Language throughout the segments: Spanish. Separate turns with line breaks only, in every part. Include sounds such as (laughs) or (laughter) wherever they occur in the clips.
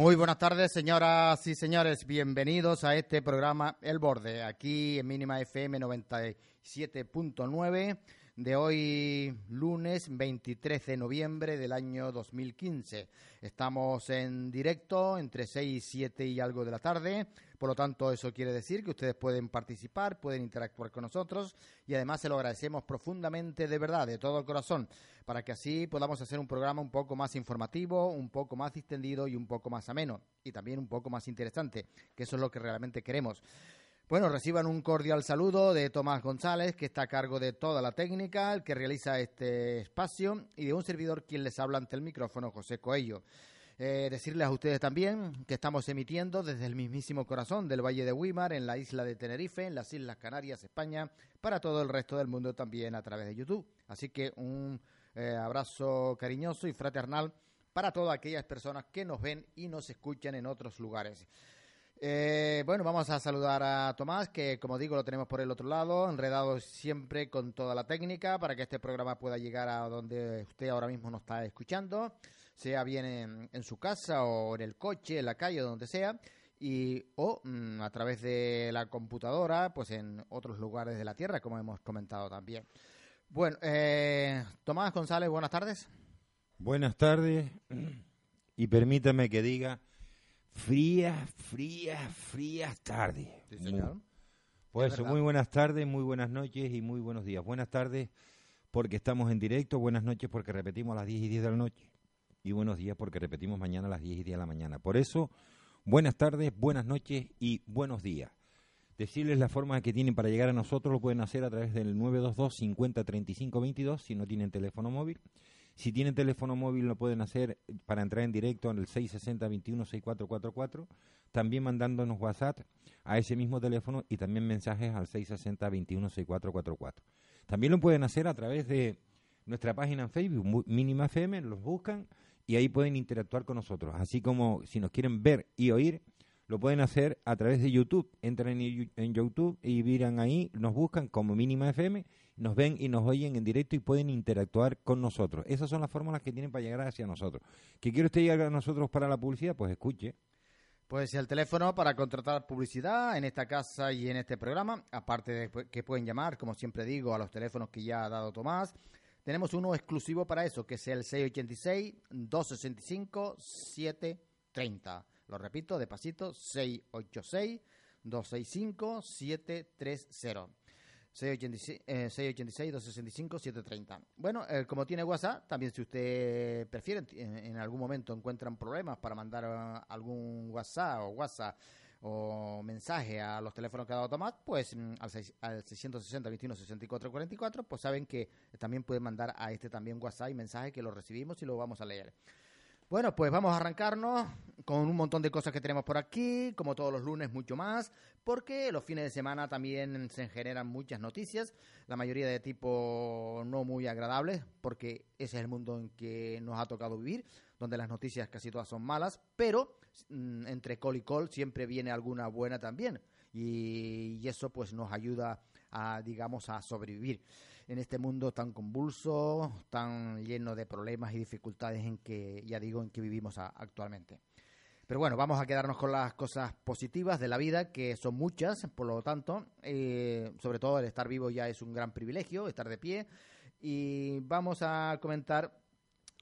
Muy buenas tardes, señoras y señores. Bienvenidos a este programa El Borde, aquí en Mínima FM 97.9 de hoy lunes 23 de noviembre del año 2015. Estamos en directo entre 6, 7 y algo de la tarde. Por lo tanto, eso quiere decir que ustedes pueden participar, pueden interactuar con nosotros y además se lo agradecemos profundamente de verdad, de todo el corazón, para que así podamos hacer un programa un poco más informativo, un poco más distendido y un poco más ameno y también un poco más interesante, que eso es lo que realmente queremos. Bueno, reciban un cordial saludo de Tomás González, que está a cargo de toda la técnica, el que realiza este espacio, y de un servidor quien les habla ante el micrófono, José Coello. Eh, decirles a ustedes también que estamos emitiendo desde el mismísimo corazón del Valle de Wimar, en la isla de Tenerife, en las Islas Canarias, España, para todo el resto del mundo también a través de YouTube. Así que un eh, abrazo cariñoso y fraternal para todas aquellas personas que nos ven y nos escuchan en otros lugares. Eh, bueno, vamos a saludar a Tomás, que como digo lo tenemos por el otro lado, enredado siempre con toda la técnica para que este programa pueda llegar a donde usted ahora mismo nos está escuchando, sea bien en, su casa o en el coche, en la calle, donde sea, y o mm, a través de la computadora, pues en otros lugares de la Tierra, como hemos comentado también. Bueno, eh, Tomás González, buenas tardes.
Buenas tardes, y permítame que diga frías, frías, frías tardes.
Sí, señor.
Pues
Es
muy buenas tardes, muy buenas noches y muy buenos días. Buenas tardes porque estamos en directo, buenas noches porque repetimos a las 10 y 10 de la noche y buenos días porque repetimos mañana a las 10 y 10 de la mañana. Por eso, buenas tardes, buenas noches y buenos días. Decirles la forma que tienen para llegar a nosotros lo pueden hacer a través del 922 50 35 22 si no tienen teléfono móvil. Si tienen teléfono móvil lo pueden hacer para entrar en directo en el 660 21 6444, también mandándonos WhatsApp a ese mismo teléfono y también mensajes al 660 21 6444. También lo pueden hacer a través de nuestra página en Facebook, Mínima FM, los buscan y ahí pueden interactuar con nosotros. Así como si nos quieren ver y oír, lo pueden hacer a través de YouTube. Entran en, YouTube y miran ahí, nos buscan como Mínima FM, nos ven y nos oyen en directo y pueden interactuar con nosotros. Esas son las fórmulas que tienen para llegar hacia nosotros. ¿Que quiere usted llegar a nosotros para la publicidad? Pues escuche.
Pues el teléfono para contratar publicidad en esta casa y en este programa, aparte de que pueden llamar, como siempre digo, a los teléfonos que ya ha dado Tomás, tenemos uno exclusivo para eso, que es el 686-265-730. Lo repito, de pasito, 686-265-730. 686, eh, 686-265-730. Bueno, eh, como tiene WhatsApp, también si usted prefiere, en, en algún momento encuentran problemas para mandar eh, algún WhatsApp o WhatsApp o mensaje a los teléfonos que ha dado Tomás, pues mm, al, seis- al 660 21 64 44, pues saben que también pueden mandar a este también WhatsApp y mensaje que lo recibimos y lo vamos a leer. Bueno, pues vamos a arrancarnos con un montón de cosas que tenemos por aquí, como todos los lunes, mucho más, porque los fines de semana también se generan muchas noticias, la mayoría de tipo no muy agradables, porque ese es el mundo en que nos ha tocado vivir, donde las noticias casi todas son malas, pero mm, entre col y col siempre viene alguna buena también, y, eso pues nos ayuda a, digamos, a sobrevivir en este mundo tan convulso, tan lleno de problemas y dificultades en que, ya digo, en que vivimos actualmente. Pero bueno, vamos a quedarnos con las cosas positivas de la vida, que son muchas, por lo tanto, eh, sobre todo el estar vivo ya es un gran privilegio, estar de pie. Y vamos a comentar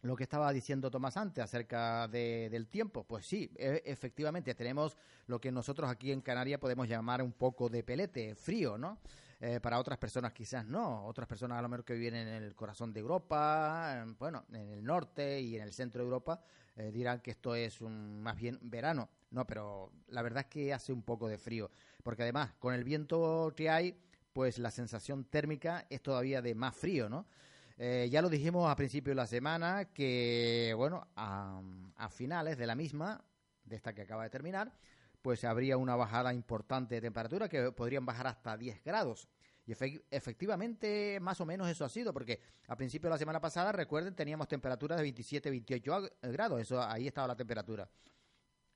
lo que estaba diciendo Tomás antes acerca de- del tiempo. Pues sí, e- efectivamente, tenemos lo que nosotros aquí en Canarias podemos llamar un poco de pelete, frío, ¿no? Eh, para otras personas quizás no, otras personas a lo mejor que viven en el corazón de Europa, en- bueno, en el norte y en el centro de Europa, eh, dirán que esto es un, más bien verano. No, pero la verdad es que hace un poco de frío, porque además con el viento que hay, pues la sensación térmica es todavía de más frío, ¿no? Eh, ya lo dijimos a principio de la semana que, bueno, a, a finales de la misma, de esta que acaba de terminar, pues habría una bajada importante de temperatura que podrían bajar hasta 10 grados. Y efe- efectivamente, más o menos eso ha sido, porque a principio de la semana pasada, recuerden, teníamos temperaturas de 27, 28 ag- grados, eso ahí estaba la temperatura,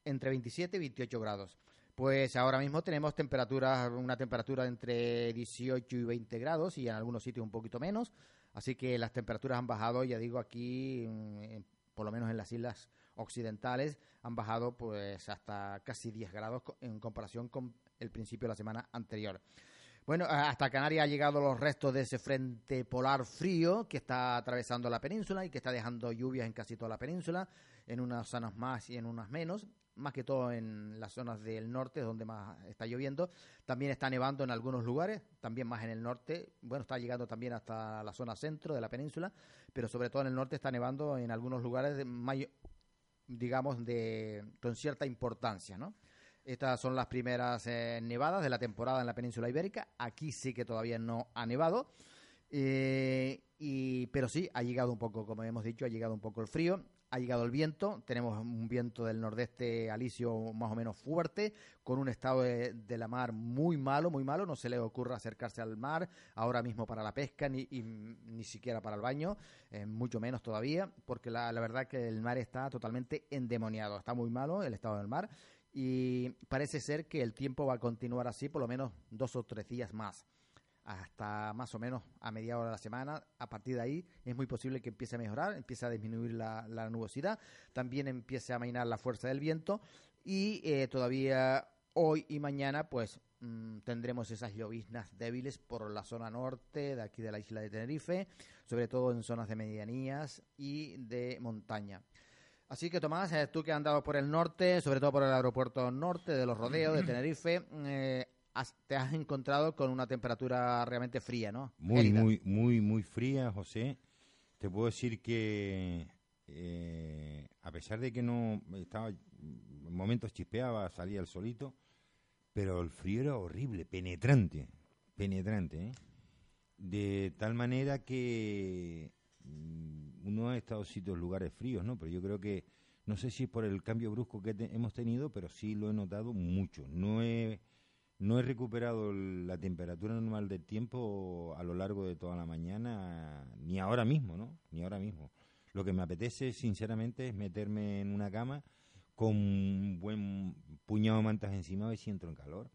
entre 27 y 28 grados. Pues ahora mismo tenemos temperaturas, una temperatura entre 18 y 20 grados y en algunos sitios un poquito menos. Así que las temperaturas han bajado, ya digo, aquí, mm, por lo menos en las islas occidentales han bajado pues hasta casi 10 grados en comparación con el principio de la semana anterior. Bueno, hasta Canarias ha llegado los restos de ese frente polar frío que está atravesando la península y que está dejando lluvias en casi toda la península, en unas zonas más y en unas menos, más que todo en las zonas del norte donde más está lloviendo. También está nevando en algunos lugares, también más en el norte. Bueno, está llegando también hasta la zona centro de la península, pero sobre todo en el norte está nevando en algunos lugares de mayo, digamos de con cierta importancia, ¿no? Estas son las primeras eh, nevadas de la temporada en la península ibérica. Aquí sí que todavía no ha nevado. Eh, y, pero sí, ha llegado un poco, como hemos dicho, ha llegado un poco el frío, ha llegado el viento. Tenemos un viento del nordeste alisio más o menos fuerte, con un estado de, la mar muy malo, muy malo. No se le ocurra acercarse al mar ahora mismo para la pesca, ni, ni siquiera para el baño, eh, mucho menos todavía, porque la, la verdad que el mar está totalmente endemoniado. Está muy malo el estado del mar y parece ser que el tiempo va a continuar así por lo menos dos o tres días más, hasta más o menos a mediados de la semana. A partir de ahí es muy posible que empiece a mejorar, empiece a disminuir la, nubosidad, también empiece a mainar la fuerza del viento y eh, todavía hoy y mañana pues mm, tendremos esas lloviznas débiles por la zona norte de aquí de la isla de Tenerife, sobre todo en zonas de medianías y de montaña. Así que Tomás, eh, tú que has andado por el norte, sobre todo por el aeropuerto norte de los rodeos de (clears throat) Tenerife, eh, te has encontrado con una temperatura realmente fría, ¿no?
Muy, muy, muy, muy fría, José. Te puedo decir que eh, a pesar de que no estaba, en momentos chispeaba, salía el solito, pero el frío era horrible, penetrante, penetrante, de tal manera que mm, uno ha estado en sitios, lugares fríos, ¿no? Pero yo creo que, no sé si es por el cambio brusco que hemos tenido, pero sí lo he notado mucho. No he, no he recuperado la temperatura normal del tiempo a lo largo de toda la mañana, ni ahora mismo, ¿no? Ni ahora mismo. Lo que me apetece, sinceramente, es meterme en una cama con un buen puñado de mantas encima y si entro en calor.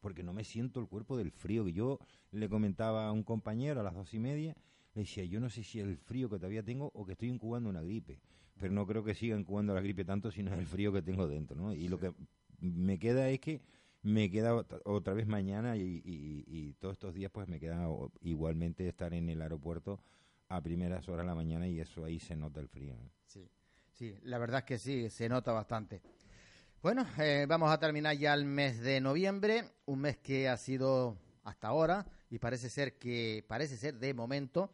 Porque no me siento el cuerpo del frío. Que yo le comentaba a un compañero a las dos y media le decía, yo no sé si es el frío que todavía tengo o que estoy incubando una gripe, pero no creo que siga incubando la gripe tanto, sino el frío que tengo dentro, ¿no? Y lo que me queda es que me queda otra vez mañana y, todos estos días pues me queda igualmente estar en el aeropuerto a primeras horas de la mañana y eso ahí se nota el frío.
Sí, sí, la verdad es que sí, se nota bastante. Bueno, eh, vamos a terminar ya el mes de noviembre, un mes que ha sido hasta ahora y parece ser que, parece ser de momento,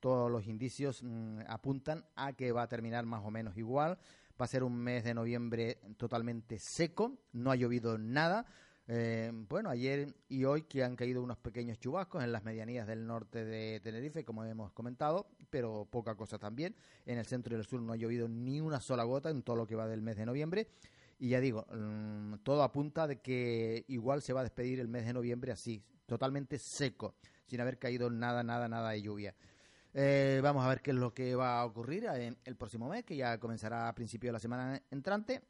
todos los indicios mm, apuntan a que va a terminar más o menos igual. Va a ser un mes de noviembre totalmente seco, no ha llovido nada. Eh, bueno, ayer y hoy que han caído unos pequeños chubascos en las medianías del norte de Tenerife, como hemos comentado, pero poca cosa también. En el centro y el sur no ha llovido ni una sola gota en todo lo que va del mes de noviembre. Y ya digo, mm, todo apunta de que igual se va a despedir el mes de noviembre así, totalmente seco, sin haber caído nada, nada, nada de lluvia. Eh, vamos a ver qué es lo que va a ocurrir en el próximo mes, que ya comenzará a principio de la semana entrante,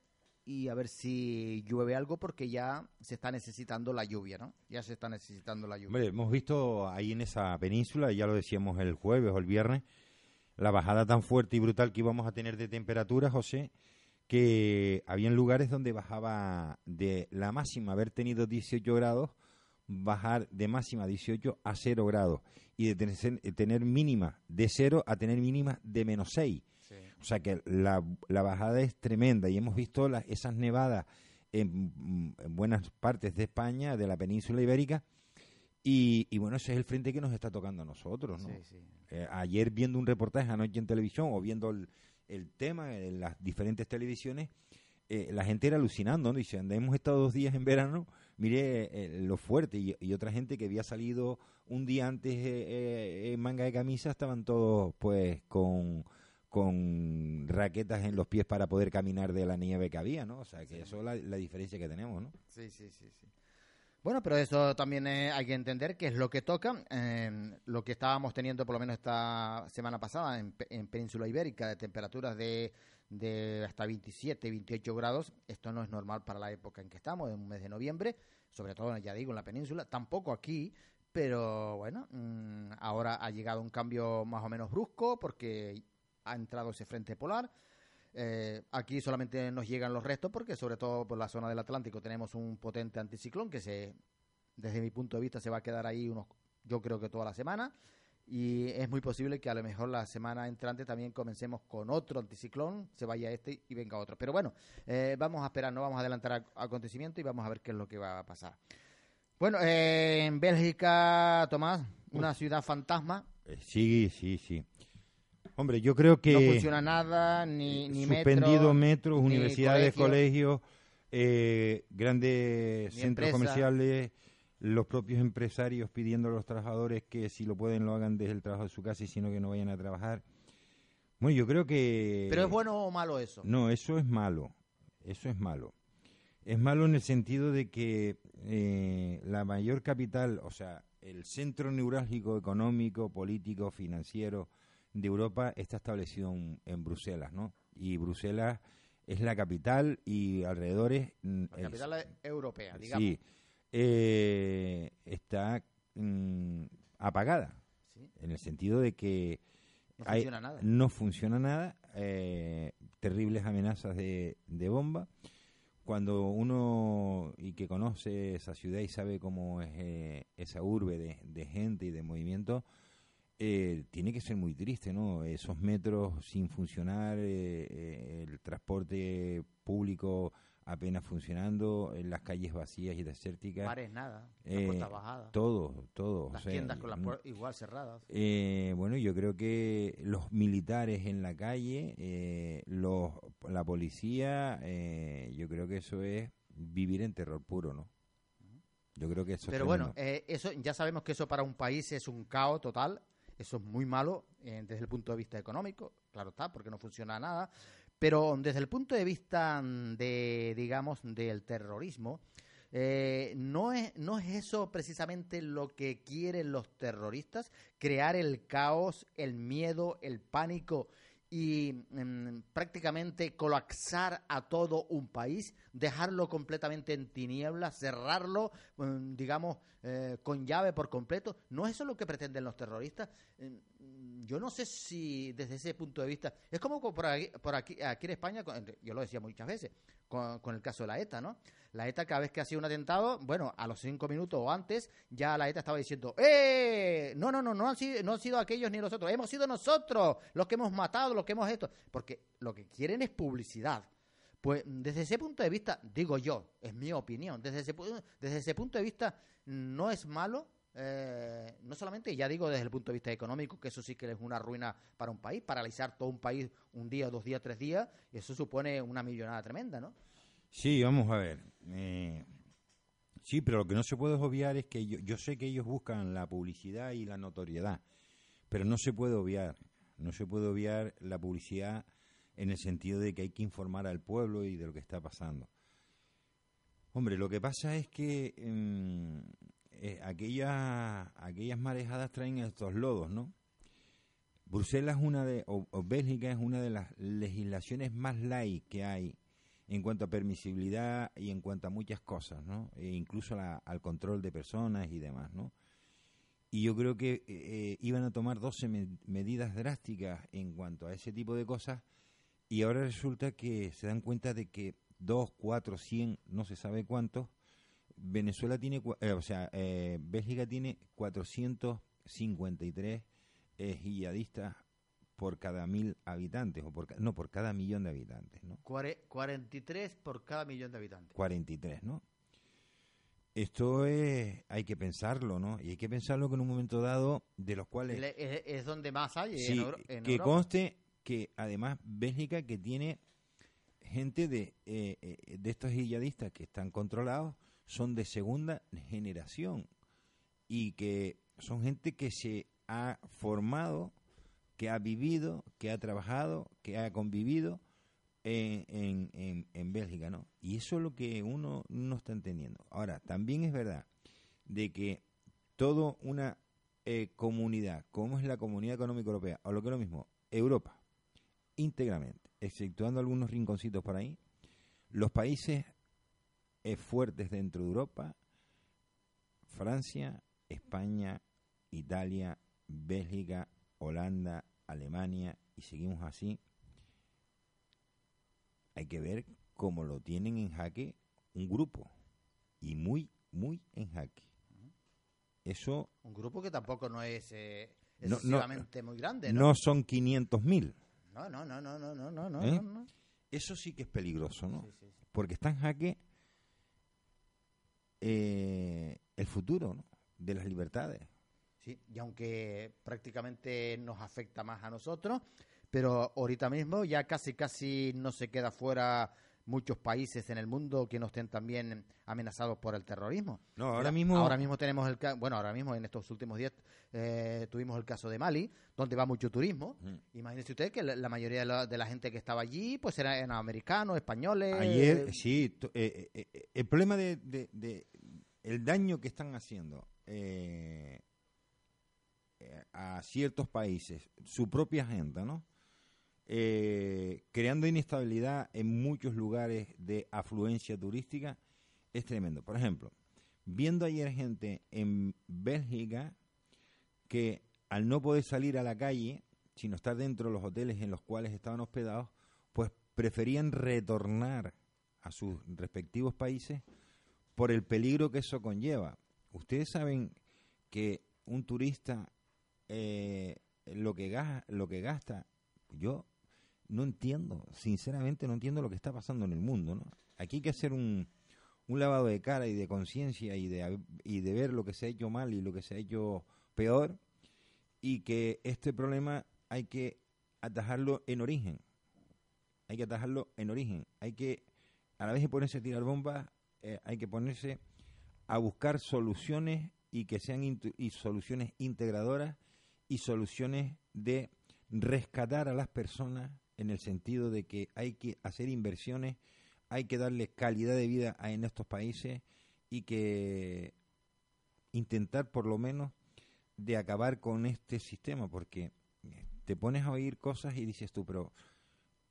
y a ver si llueve algo, porque ya se está necesitando la lluvia, ¿no? Ya se está necesitando la lluvia.
Hombre, hemos visto ahí en esa península, ya lo decíamos el jueves o el viernes, la bajada tan fuerte y brutal que íbamos a tener de temperatura, José, que había lugares donde bajaba de la máxima haber tenido 18 grados bajar de máxima 18 a 0 grados y de tener, tener mínima de 0 a tener mínima de menos 6. O sea que la, la, bajada es tremenda y hemos visto las, esas nevadas en, buenas partes de España, de la península ibérica. Y, y, bueno, ese es el frente que nos está tocando a nosotros. ¿no? Eh, ayer viendo un reportaje anoche en televisión o viendo el, el tema en las diferentes televisiones, eh, la gente era alucinando, ¿no? Dice, hemos estado dos días en verano, mire eh, lo fuerte. Y, otra gente que había salido un día antes eh, en manga de camisa estaban todos, pues, con, con raquetas en los pies para poder caminar de la nieve que había, ¿no? O sea, que eso es la, la, diferencia que tenemos, ¿no?
Sí, sí, sí, sí. Bueno, pero eso también hay que entender que es lo que toca. lo que estábamos teniendo, por lo menos esta semana pasada, en, en Península Ibérica, de temperaturas de de hasta 27, 28 grados. Esto no es normal para la época en que estamos, en un mes de noviembre, sobre todo, ya digo, en la península. Tampoco aquí, pero bueno, mm, ahora ha llegado un cambio más o menos brusco porque ha entrado ese frente polar. Eh, aquí solamente nos llegan los restos porque sobre todo por la zona del Atlántico tenemos un potente anticiclón que se, desde mi punto de vista se va a quedar ahí unos, yo creo que toda la semana y es muy posible que a lo mejor la semana entrante también comencemos con otro anticiclón, se vaya este y venga otro. Pero bueno, eh, vamos a esperar, no vamos a adelantar acontecimiento y vamos a ver qué es lo que va a pasar. Bueno, eh, en Bélgica, Tomás, una ciudad fantasma.
sí, sí, sí. Hombre, yo creo que...
No funciona nada, ni, ni
Suspendido metros, universidades, colegios, eh, grandes centros comerciales, los propios empresarios pidiendo a los trabajadores que si lo pueden lo hagan desde el trabajo de su casa y si no que no vayan a trabajar. Bueno, yo creo que...
¿Pero es bueno o malo eso?
No, eso es malo. Eso es malo. Es malo en el sentido de que eh, la mayor capital, o sea, el centro neurálgico económico, político, financiero, de Europa está establecido en, Bruselas, ¿no? Y Bruselas es la capital y alrededores...
Mm, la capital europea, digamos.
Sí, eh, está mm, apagada, en el sentido de que
no funciona nada.
No funciona nada, eh, terribles amenazas de, bomba. Cuando uno y que conoce esa ciudad y sabe cómo es eh, esa urbe de, de gente y de movimiento, eh, tiene que ser muy triste, ¿no? Esos metros sin funcionar, el transporte público apenas funcionando, en las calles vacías y desérticas.
Bares nada, bajada.
Todo, todo.
Las tiendas con las puertas igual cerradas.
bueno, yo creo que los militares en la calle, los, la policía, yo creo que eso es vivir en terror puro, ¿no? Yo creo que eso
Pero bueno, eso ya sabemos que eso para un país es un caos total. Eso es muy malo eh, desde el punto de vista económico, claro está, porque no funciona nada. Pero desde el punto de vista de, digamos, del terrorismo, eh, no, es, no es eso precisamente lo que quieren los terroristas, crear el caos, el miedo, el pánico y mm, prácticamente colapsar a todo un país, dejarlo completamente en tinieblas, cerrarlo, mm, digamos, eh, con llave por completo. ¿No es eso lo que pretenden los terroristas? Mm, yo no sé si desde ese punto de vista, es como por aquí, por aquí, en España, yo lo decía muchas veces, con, el caso de la ETA, ¿no? La ETA cada vez que hacía un atentado, bueno, a los cinco minutos o antes, ya la ETA estaba diciendo, ¡eh! No, no, no, no han sido, no han sido aquellos ni los otros, hemos sido nosotros los que hemos matado, los que hemos esto, porque lo que quieren es publicidad. Pues desde ese punto de vista, digo yo, es mi opinión, desde ese, desde ese punto de vista no es malo eh, no solamente, ya digo desde el punto de vista económico, que eso sí que es una ruina para un país, paralizar todo un país un día, dos días, tres días, y eso supone una millonada tremenda, ¿no?
Sí, vamos a ver. Eh, sí, pero lo que no se puede obviar es que yo, sé que ellos buscan la publicidad y la notoriedad, pero no se puede obviar, no se puede obviar la publicidad en el sentido de que hay que informar al pueblo y de lo que está pasando. Hombre, lo que pasa es que em, eh, aquellas, aquellas marejadas traen estos lodos, ¿no? Bruselas una de, o, Bélgica es una de las legislaciones más light que hay en cuanto a permisibilidad y en cuanto a muchas cosas, ¿no? E incluso al control de personas y demás, ¿no? Y yo creo que eh, eh, iban a tomar 12 medidas drásticas en cuanto a ese tipo de cosas y ahora resulta que se dan cuenta de que 2, 4, 100, no se sabe cuántos, Venezuela tiene, eh, o sea, eh, Bélgica tiene 453 eh, por cada mil habitantes, o por, no, por cada millón de habitantes, ¿no?
43 por cada millón de habitantes.
43, ¿no? Esto es, hay que pensarlo, ¿no? Y hay que pensarlo que en un momento dado, de los cuales...
Es, donde más hay,
sí, que conste que además Bélgica que tiene gente de, de estos yihadistas que están controlados, son de segunda generación y que son gente que se ha formado, que ha vivido, que ha trabajado, que ha convivido en, en, en, Bélgica, ¿no? Y eso es lo que uno no está entendiendo. Ahora, también es verdad de que toda una eh, comunidad, como es la Comunidad Económica Europea, o lo que es lo mismo, Europa, íntegramente, exceptuando algunos rinconcitos por ahí, los países fuertes dentro de Europa, Francia, España, Italia, Bélgica, Holanda, Alemania, y seguimos así, hay que ver cómo lo tienen en jaque un grupo y muy, muy en jaque. Eso.
Un grupo que tampoco no es eh,
No, no,
excesivamente muy grande,
no
¿no?
son 500.000.
No, no, no, no, no, no, no, no,
¿Eh?
no, no.
Eso sí que es peligroso, ¿no?
Sí, sí, sí.
Porque está en jaque eh, el futuro ¿no? de las libertades.
Sí, y aunque prácticamente nos afecta más a nosotros, pero ahorita mismo ya casi casi no se queda fuera muchos países en el mundo que no estén también amenazados por el terrorismo.
No, ahora mismo.
ahora mismo tenemos el ca- bueno, ahora mismo en estos últimos días eh, tuvimos el caso de Mali, donde va mucho turismo.
Ujú.
Imagínese usted que la, la mayoría de la, de la gente que estaba allí pues eran americanos, españoles.
Ayer, sí, eh, eh, eh, el problema de, de- de- el daño que están haciendo eh, a ciertos países, su propia agenda, ¿no? Eh, creando inestabilidad en muchos lugares de afluencia turística, es tremendo. Por ejemplo, viendo ayer gente en Bélgica que al no poder salir a la calle, sino estar dentro de los hoteles en los cuales estaban hospedados, pues preferían retornar a sus respectivos países por el peligro que eso conlleva. Ustedes saben que un turista eh, lo que gasta, lo que gasta, yo no entiendo, sinceramente no entiendo lo que está pasando en el mundo, ¿no? Aquí hay que hacer un, un lavado de cara y de conciencia y de, y de ver lo que se ha hecho mal y lo que se ha hecho peor y que este problema hay que atajarlo en origen. Hay que atajarlo en origen. Hay que, a la vez de ponerse a tirar bombas, eh, hay que ponerse a buscar soluciones y que sean y soluciones integradoras y soluciones de rescatar a las personas en el sentido de que hay que hacer inversiones, hay que darle calidad de vida a, en estos países y que intentar por lo menos de acabar con este sistema, porque eh, te pones a oír cosas y dices tú, pero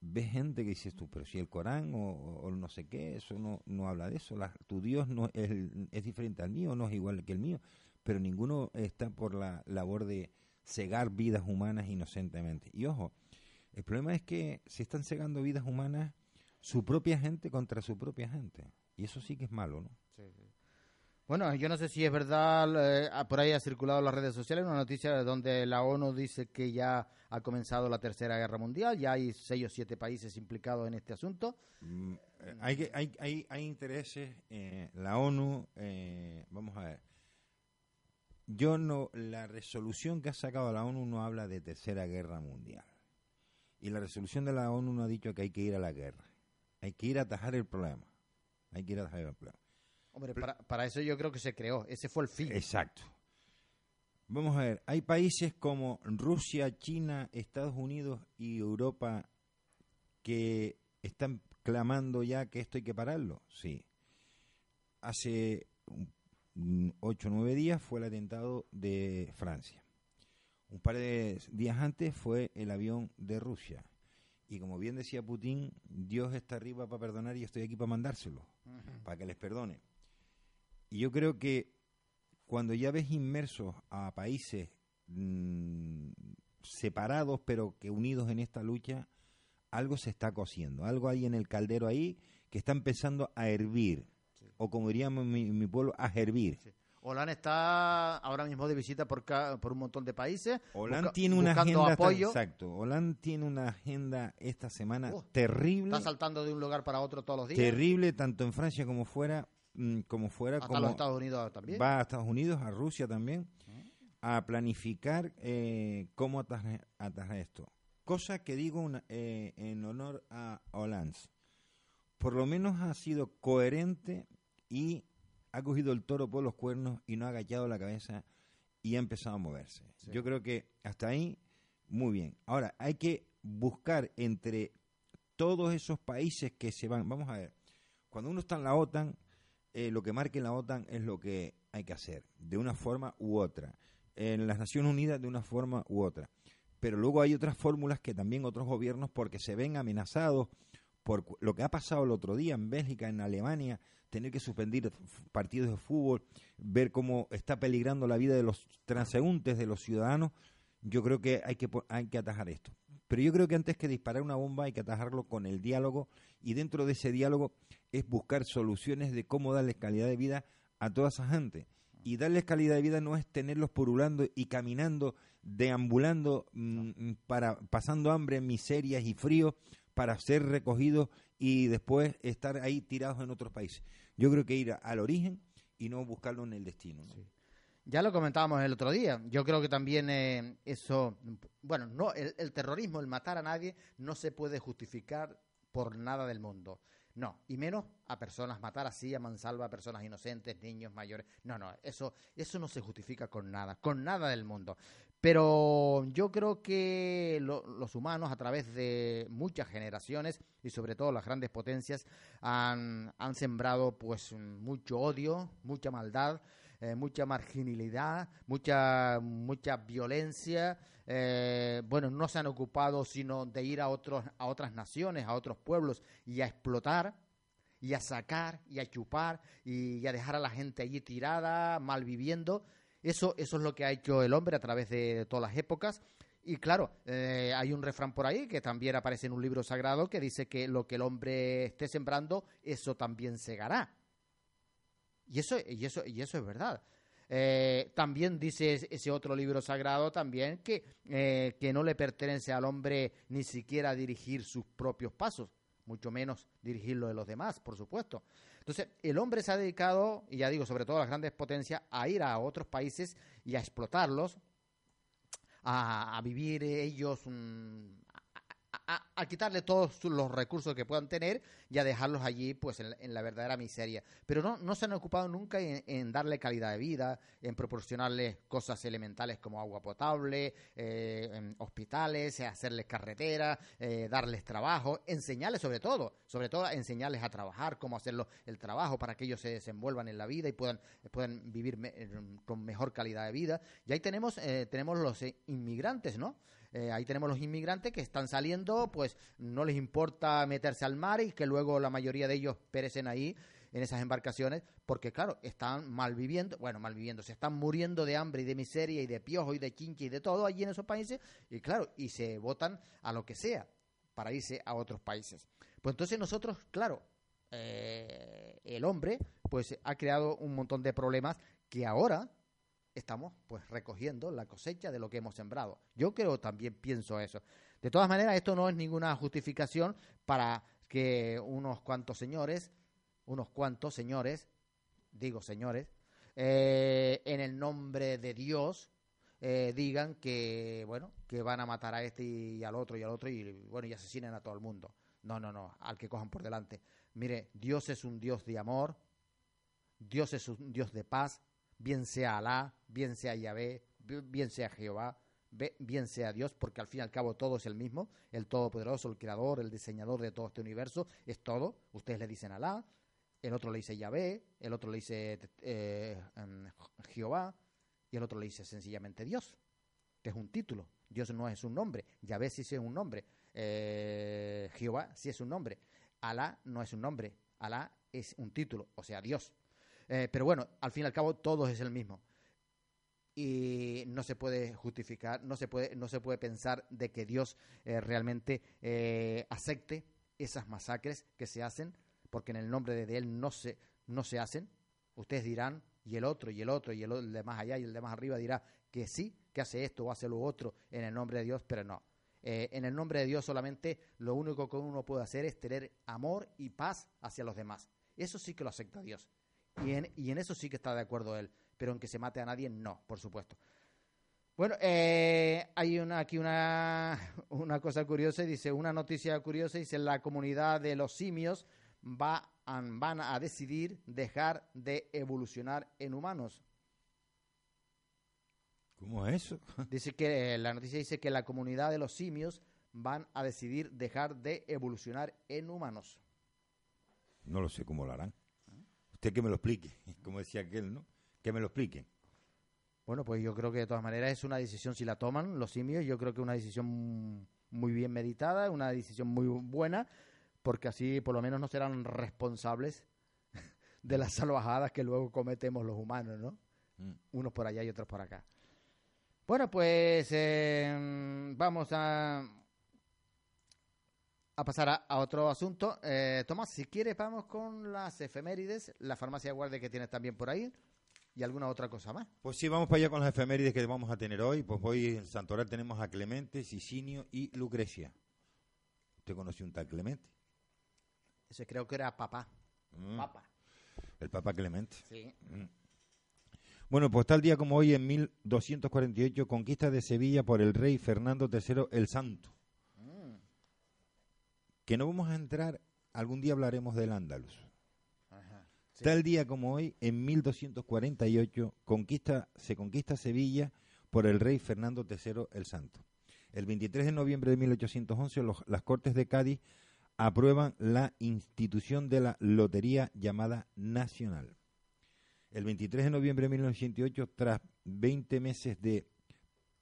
ves gente que dices tú, pero si el Corán o, o no sé qué, eso no, no habla de eso, la- tu Dios no es, es diferente al mío, no es igual que el mío, pero ninguno está por la labor de cegar vidas humanas inocentemente. Y ojo, el problema es que se están cegando vidas humanas su propia gente contra su propia gente. Y eso sí que es malo, ¿no?
Bueno, yo no sé si es verdad, eh, ah, por ahí ha circulado en las redes sociales una noticia donde la ONU dice que ya ha comenzado la Tercera Guerra Mundial, ya hay seis o siete países implicados en este asunto.
Mm, eh, hay, hay, hay, hay intereses, eh, la ONU, eh, vamos a ver, yo no, la resolución que ha sacado la ONU no habla de tercera guerra mundial. Y la resolución de la ONU no ha dicho que hay que ir a la guerra. Hay que ir a atajar el problema. Hay que ir a atajar el problema.
Hombre, para, para eso yo creo que se creó, ese fue el fin.
Exacto. Vamos a ver, hay países como Rusia, China, Estados Unidos y Europa que están clamando ya que esto hay que pararlo. Sí. Hace mm, ocho o nueve días fue el atentado de Francia. Un par de días antes fue el avión de Rusia. Y como bien decía Putin, Dios está arriba para perdonar y estoy aquí para mandárselo, para que les perdone. Y yo creo que cuando ya ves inmersos a países mm, separados pero que unidos en esta lucha, algo se está cociendo, algo hay en el caldero ahí que está empezando a hervir, o como diríamos en mi, en mi pueblo, a hervir.
Sí. Hollande está ahora mismo de visita por, ca- por un montón de países.
Hollande tiene una agenda,
apoyo.
exacto, Hollande tiene una agenda esta semana
Uh,
terrible,
Está saltando de un lugar para otro todos los días.
terrible tanto en Francia como fuera, mm, como fuera,
Hasta
como
los Estados Unidos también.
va a Estados Unidos, a Rusia también, a planificar eh, cómo atajar, atajar esto. Cosa que digo una- eh, en honor a Hollande. Por lo menos ha sido coherente y ha cogido el toro por los cuernos y no ha agachado la cabeza y ha empezado a moverse.
Sí.
Yo creo que hasta ahí, muy bien. Ahora, hay que buscar entre todos esos países que se van. Vamos a ver, cuando uno está en la OTAN, eh, lo que marque la OTAN es lo que hay que hacer, de una forma u otra. En las Naciones Unidas, de una forma u otra. Pero luego hay otras fórmulas que también otros gobiernos, porque se ven amenazados por lo que ha pasado el otro día en Bélgica, en Alemania, tener que suspender partidos de fútbol, ver cómo está peligrando la vida de los transeúntes, de los ciudadanos, yo creo que hay que, hay que atajar esto. Pero yo creo que antes que disparar una bomba hay que atajarlo con el diálogo y dentro de ese diálogo es buscar soluciones de cómo darles calidad de vida a toda esa gente. Y darles calidad de vida no es tenerlos purulando y caminando, deambulando, mm, para, pasando hambre, miserias y frío para ser recogidos y después estar ahí tirados en otros países. Yo creo que ir al origen y no buscarlo en el destino.
Ya lo comentábamos el otro día. Yo creo que también eh, eso, bueno, no, el, terrorismo, el matar a nadie, no se puede justificar por nada del mundo. No, y menos a personas, matar así a mansalva a personas inocentes, niños, mayores. No, no, eso, eso no se justifica con nada, con nada del mundo. Pero yo creo que los humanos, a través de muchas generaciones y sobre todo las grandes potencias, han, sembrado pues mucho odio, mucha maldad, eh, mucha marginalidad, mucha, mucha violencia. Eh, bueno, no se han ocupado sino de ir a, otros, a otras naciones, a otros pueblos y a explotar y a sacar y a chupar y a dejar a la gente allí tirada, mal viviendo eso, eso es lo que ha hecho el hombre a través de todas las épocas. Y claro, eh, hay un refrán por ahí que también aparece en un libro sagrado que dice que lo que el hombre esté sembrando, eso también segará. Y eso, y eso, y eso es verdad. Eh, también dice ese otro libro sagrado también que, eh, que no le pertenece al hombre ni siquiera dirigir sus propios pasos, mucho menos dirigir de los demás, por supuesto. Entonces, el hombre se ha dedicado, y ya digo, sobre todo las grandes potencias, a ir a otros países y a explotarlos, a, vivir ellos a, quitarle todos los recursos que puedan tener y a dejarlos allí pues en, la verdadera miseria. Pero no, no se han ocupado nunca en, darle calidad de vida, en proporcionarles cosas elementales como agua potable, eh, hospitales, hacerles carreteras, eh, darles trabajo, enseñarles sobre todo, sobre todo enseñarles a trabajar, cómo hacerlo el trabajo para que ellos se desenvuelvan en la vida y puedan, puedan vivir con mejor calidad de vida. Y ahí tenemos, eh, tenemos los inmigrantes, ¿no? Eh, ahí tenemos los inmigrantes que están saliendo, pues no les importa meterse al mar y que luego la mayoría de ellos perecen ahí en esas embarcaciones, porque claro, están mal viviendo, bueno, mal viviendo, se están muriendo de hambre y de miseria y de piojo y de chinche y de todo allí en esos países, y claro, y se votan a lo que sea para irse a otros países. Pues entonces nosotros, claro, eh, el hombre, pues ha creado un montón de problemas que ahora estamos pues recogiendo la cosecha de lo que hemos sembrado. Yo creo también pienso eso. De todas maneras, esto no es ninguna justificación para que unos cuantos señores, unos cuantos señores, digo señores, eh, en el nombre de Dios eh, digan que bueno que van a matar a este y al otro y al otro y bueno y asesinen a todo el mundo. No, no, no, al que cojan por delante. Mire, Dios es un Dios de amor, Dios es un Dios de paz, bien sea Alá, bien sea Yahvé, bien sea Jehová, bien sea Dios, porque al fin y al cabo todo es el mismo, el Todopoderoso, el Creador, el diseñador de todo este universo, es todo. Ustedes le dicen Alá, el otro le dice Yahvé, el otro le dice eh, Jehová, y el otro le dice sencillamente Dios, que es un título. Dios no es un nombre, Yahvé sí es un nombre, eh, Jehová sí es un nombre, Alá no es un nombre, Alá es un título, o sea, Dios. Eh, pero bueno, al fin y al cabo todo es el mismo. Y no se puede justificar, no se puede, no se puede pensar de que Dios eh, realmente eh, acepte esas masacres que se hacen, porque en el nombre de Él no se, no se hacen. Ustedes dirán, y el otro, y el otro, y el, de más allá, y el de más arriba dirá que sí, que hace esto o hace lo otro en el nombre de Dios, pero no. en el nombre de Dios solamente lo único que uno puede hacer es tener amor y paz hacia los demás. Eso sí que lo acepta Dios. Y en, y en eso sí que está de acuerdo él. Pero en que se mate a nadie, no, por supuesto. Bueno, eh, hay una, aquí una, (laughs) una cosa curiosa, dice, una noticia curiosa, dice, la comunidad de los simios va van a decidir dejar de evolucionar en humanos.
¿Cómo es eso? (laughs)
Dice que la noticia dice que la comunidad de los simios van a decidir dejar de evolucionar en humanos.
No lo sé cómo lo harán. Usted que me lo explique, (laughs) como decía aquel, ¿no? Que me lo explique.
Bueno, pues yo creo que de todas maneras es una decisión, si la toman los simios, yo creo que es una decisión muy bien meditada, una decisión muy buena, porque así por lo menos no serán responsables (laughs) de las salvajadas que luego cometemos los humanos, ¿no? Mm. Unos por allá y otros por acá. Bueno, pues em, vamos a a pasar a, a otro asunto. Eh, Tomás, si quieres, vamos con las efemérides, la farmacia guardia que tienes también por ahí y alguna otra cosa más.
Pues sí, vamos para allá con las efemérides que vamos a tener hoy. Pues hoy en Santoral tenemos a Clemente, Sicinio y Lucrecia. ¿Usted conoce un tal Clemente?
Ese creo que era papá.
Mm,
Papa.
El Papa Clemente.
Sí.
Bueno, pues tal día como hoy, en 1248, conquista de Sevilla por el rey Fernando III el Santo. Que no vamos a entrar, algún día hablaremos del Andalus.
ajá. Sí.
Tal día como hoy, en 1248, conquista, se conquista Sevilla por el rey Fernando III el Santo. El 23 de noviembre de 1811, los- las Cortes de Cádiz aprueban la institución de la lotería llamada Nacional. El 23 de noviembre de 1908, tras 20 meses de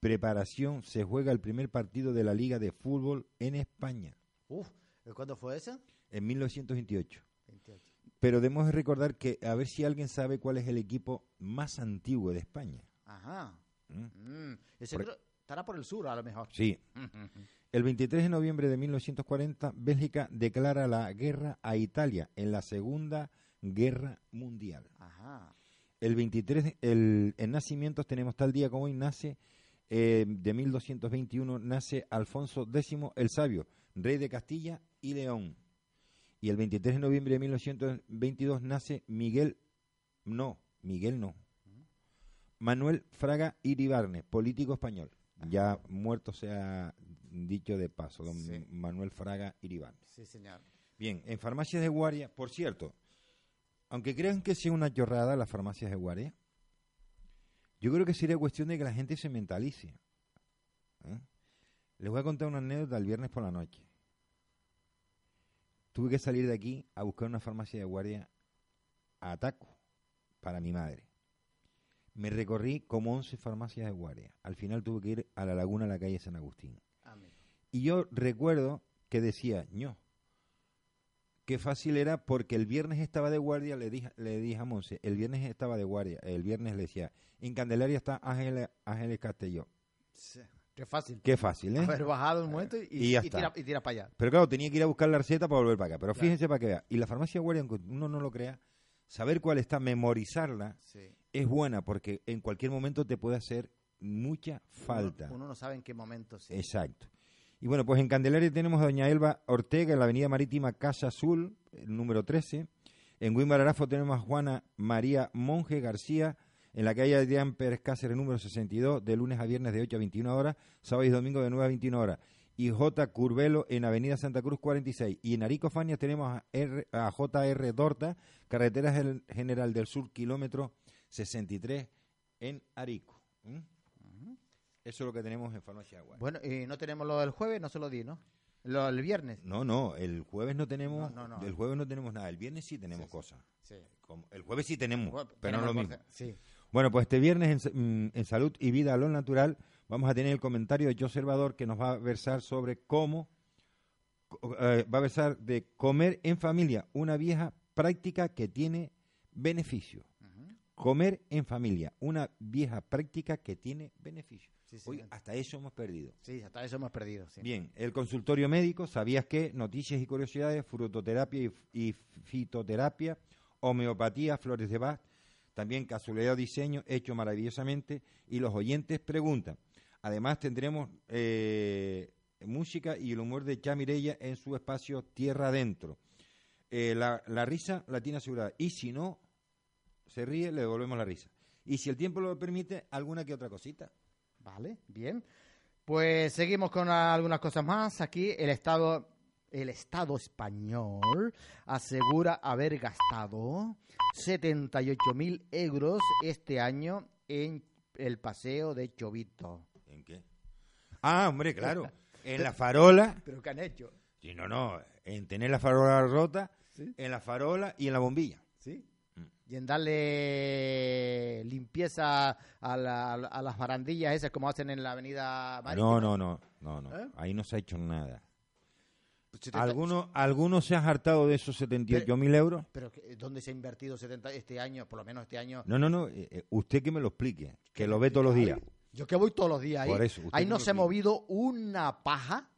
preparación, se juega el primer partido de la Liga de Fútbol en España,
Uf, ¿cuándo fue ese?
en 1928.
28.
Pero debemos recordar que a ver si alguien sabe cuál es el equipo más antiguo de España.
Ajá.
¿Mm?
Mm, Ese
Por-
creo- estará por el sur, a lo mejor.
Sí. (laughs) El 23 de noviembre de 1940, Bélgica declara la guerra a Italia en la Segunda Guerra Mundial.
Ajá.
El 23, de- el, en nacimientos tenemos tal día como hoy nace, eh, de 1221, nace Alfonso X el Sabio, rey de Castilla y León. Y el 23 de noviembre de 1922 nace Miguel, no, Miguel no, Manuel Fraga Iribarne, político español. Ya muerto sea dicho de paso, don
Sí.
Manuel Fraga Iribarne.
Sí, señor.
Bien, en farmacias de guardia, por cierto, aunque crean que sea una chorrada las farmacias de guardia, yo creo que sería cuestión de que la gente se mentalice. ¿eh? Les voy a contar una anécdota el viernes por la noche. Tuve que salir de aquí a buscar una farmacia de guardia a Ataco para mi madre. Me recorrí como 11 farmacias de guardia. Al final tuve que ir a la laguna de la calle San Agustín.
Amén.
Y yo recuerdo que decía, no, qué fácil era porque el viernes estaba de guardia, le dije, le dije a Monse, el viernes estaba de guardia, el viernes le decía, en Candelaria está Ángeles, Ángeles Castelló.
Sí. Qué fácil.
Qué fácil, ¿eh?
Haber bajado un momento y,
Y
y tira, y tira para allá.
Pero claro, tenía que ir a buscar la receta para volver para acá. Pero
Claro.
fíjense para que vea. Y la farmacia de guardia, aunque uno no lo crea, saber cuál está, memorizarla,
Sí.
es buena porque en cualquier momento te puede hacer mucha falta.
Uno, uno no sabe en qué momento. Sí.
Exacto. Y bueno, pues en Candelaria tenemos a doña Elba Ortega en la avenida marítima Casa Azul, el número 13. En Guimbararafo tenemos a Juana María Monje García en la calle Adrián Pérez Cáceres, número 62, de lunes a viernes de 8 a 21 horas, sábado y domingo de 9 a 21 horas. Y J. Curvelo en avenida Santa Cruz 46. Y en Arico Fanias tenemos a, R- a JR Dorta, carretera Gen- General del Sur, kilómetro 63 en Arico. ¿Mm? Eso es lo que tenemos en Farmacia Agua.
Bueno, y no tenemos lo del jueves, no se lo di, ¿no? Lo del viernes.
No, no, el jueves no tenemos,
No, no, no.
el jueves no tenemos nada, el viernes sí tenemos
Sí,
cosas.
Sí.
Como- el jueves sí tenemos, pero no lo mismo.
Sí.
Bueno, pues este viernes en, mm, en Salud y Vida a lo Natural vamos a tener el comentario de Joe Salvador que nos va a versar sobre cómo eh, va a versar de comer en familia, una vieja práctica que tiene beneficio. Comer en familia, una vieja práctica que tiene beneficio.
Sí,
Hoy hasta eso hemos perdido.
Sí, hasta eso hemos perdido. Sí.
Bien, el consultorio médico, ¿sabías qué? Noticias y curiosidades, frutoterapia y, y fitoterapia, homeopatía, flores de Bach, también casualidad o diseño, hecho maravillosamente, y los oyentes preguntan. Además tendremos eh, música y el humor de Chamirella en su espacio Tierra Adentro. Eh, la, la risa la tiene asegurada, y si no se ríe, le devolvemos la risa. Y si el tiempo lo permite, alguna que otra cosita.
Vale, bien. Pues seguimos con algunas cosas más. Aquí el Estado, el Estado español asegura haber gastado 78.000 euros este año en el paseo de Chovito.
¿En qué? Ah, hombre, claro. (laughs) En la farola.
¿Pero qué han hecho?
Sí, no, no. En tener la farola rota,
¿Sí?
en la farola y en la bombilla.
¿Sí?
Mm.
Y en darle limpieza a, la- a las barandillas esas como hacen en la avenida Marítima.
No, no, no. No, no.
¿Eh?
Ahí no se ha hecho nada.
Pues
¿Alguno, ¿Alguno se ha hartado de esos 78 mil euros?
Pero ¿dónde se ha invertido 70 este año? Por lo menos este año.
No, no, no. eh, eh, usted que me lo explique. Que lo ve todos los días.
Yo que voy todos los días ahí.
Por eso,
ahí no se ha movido una paja.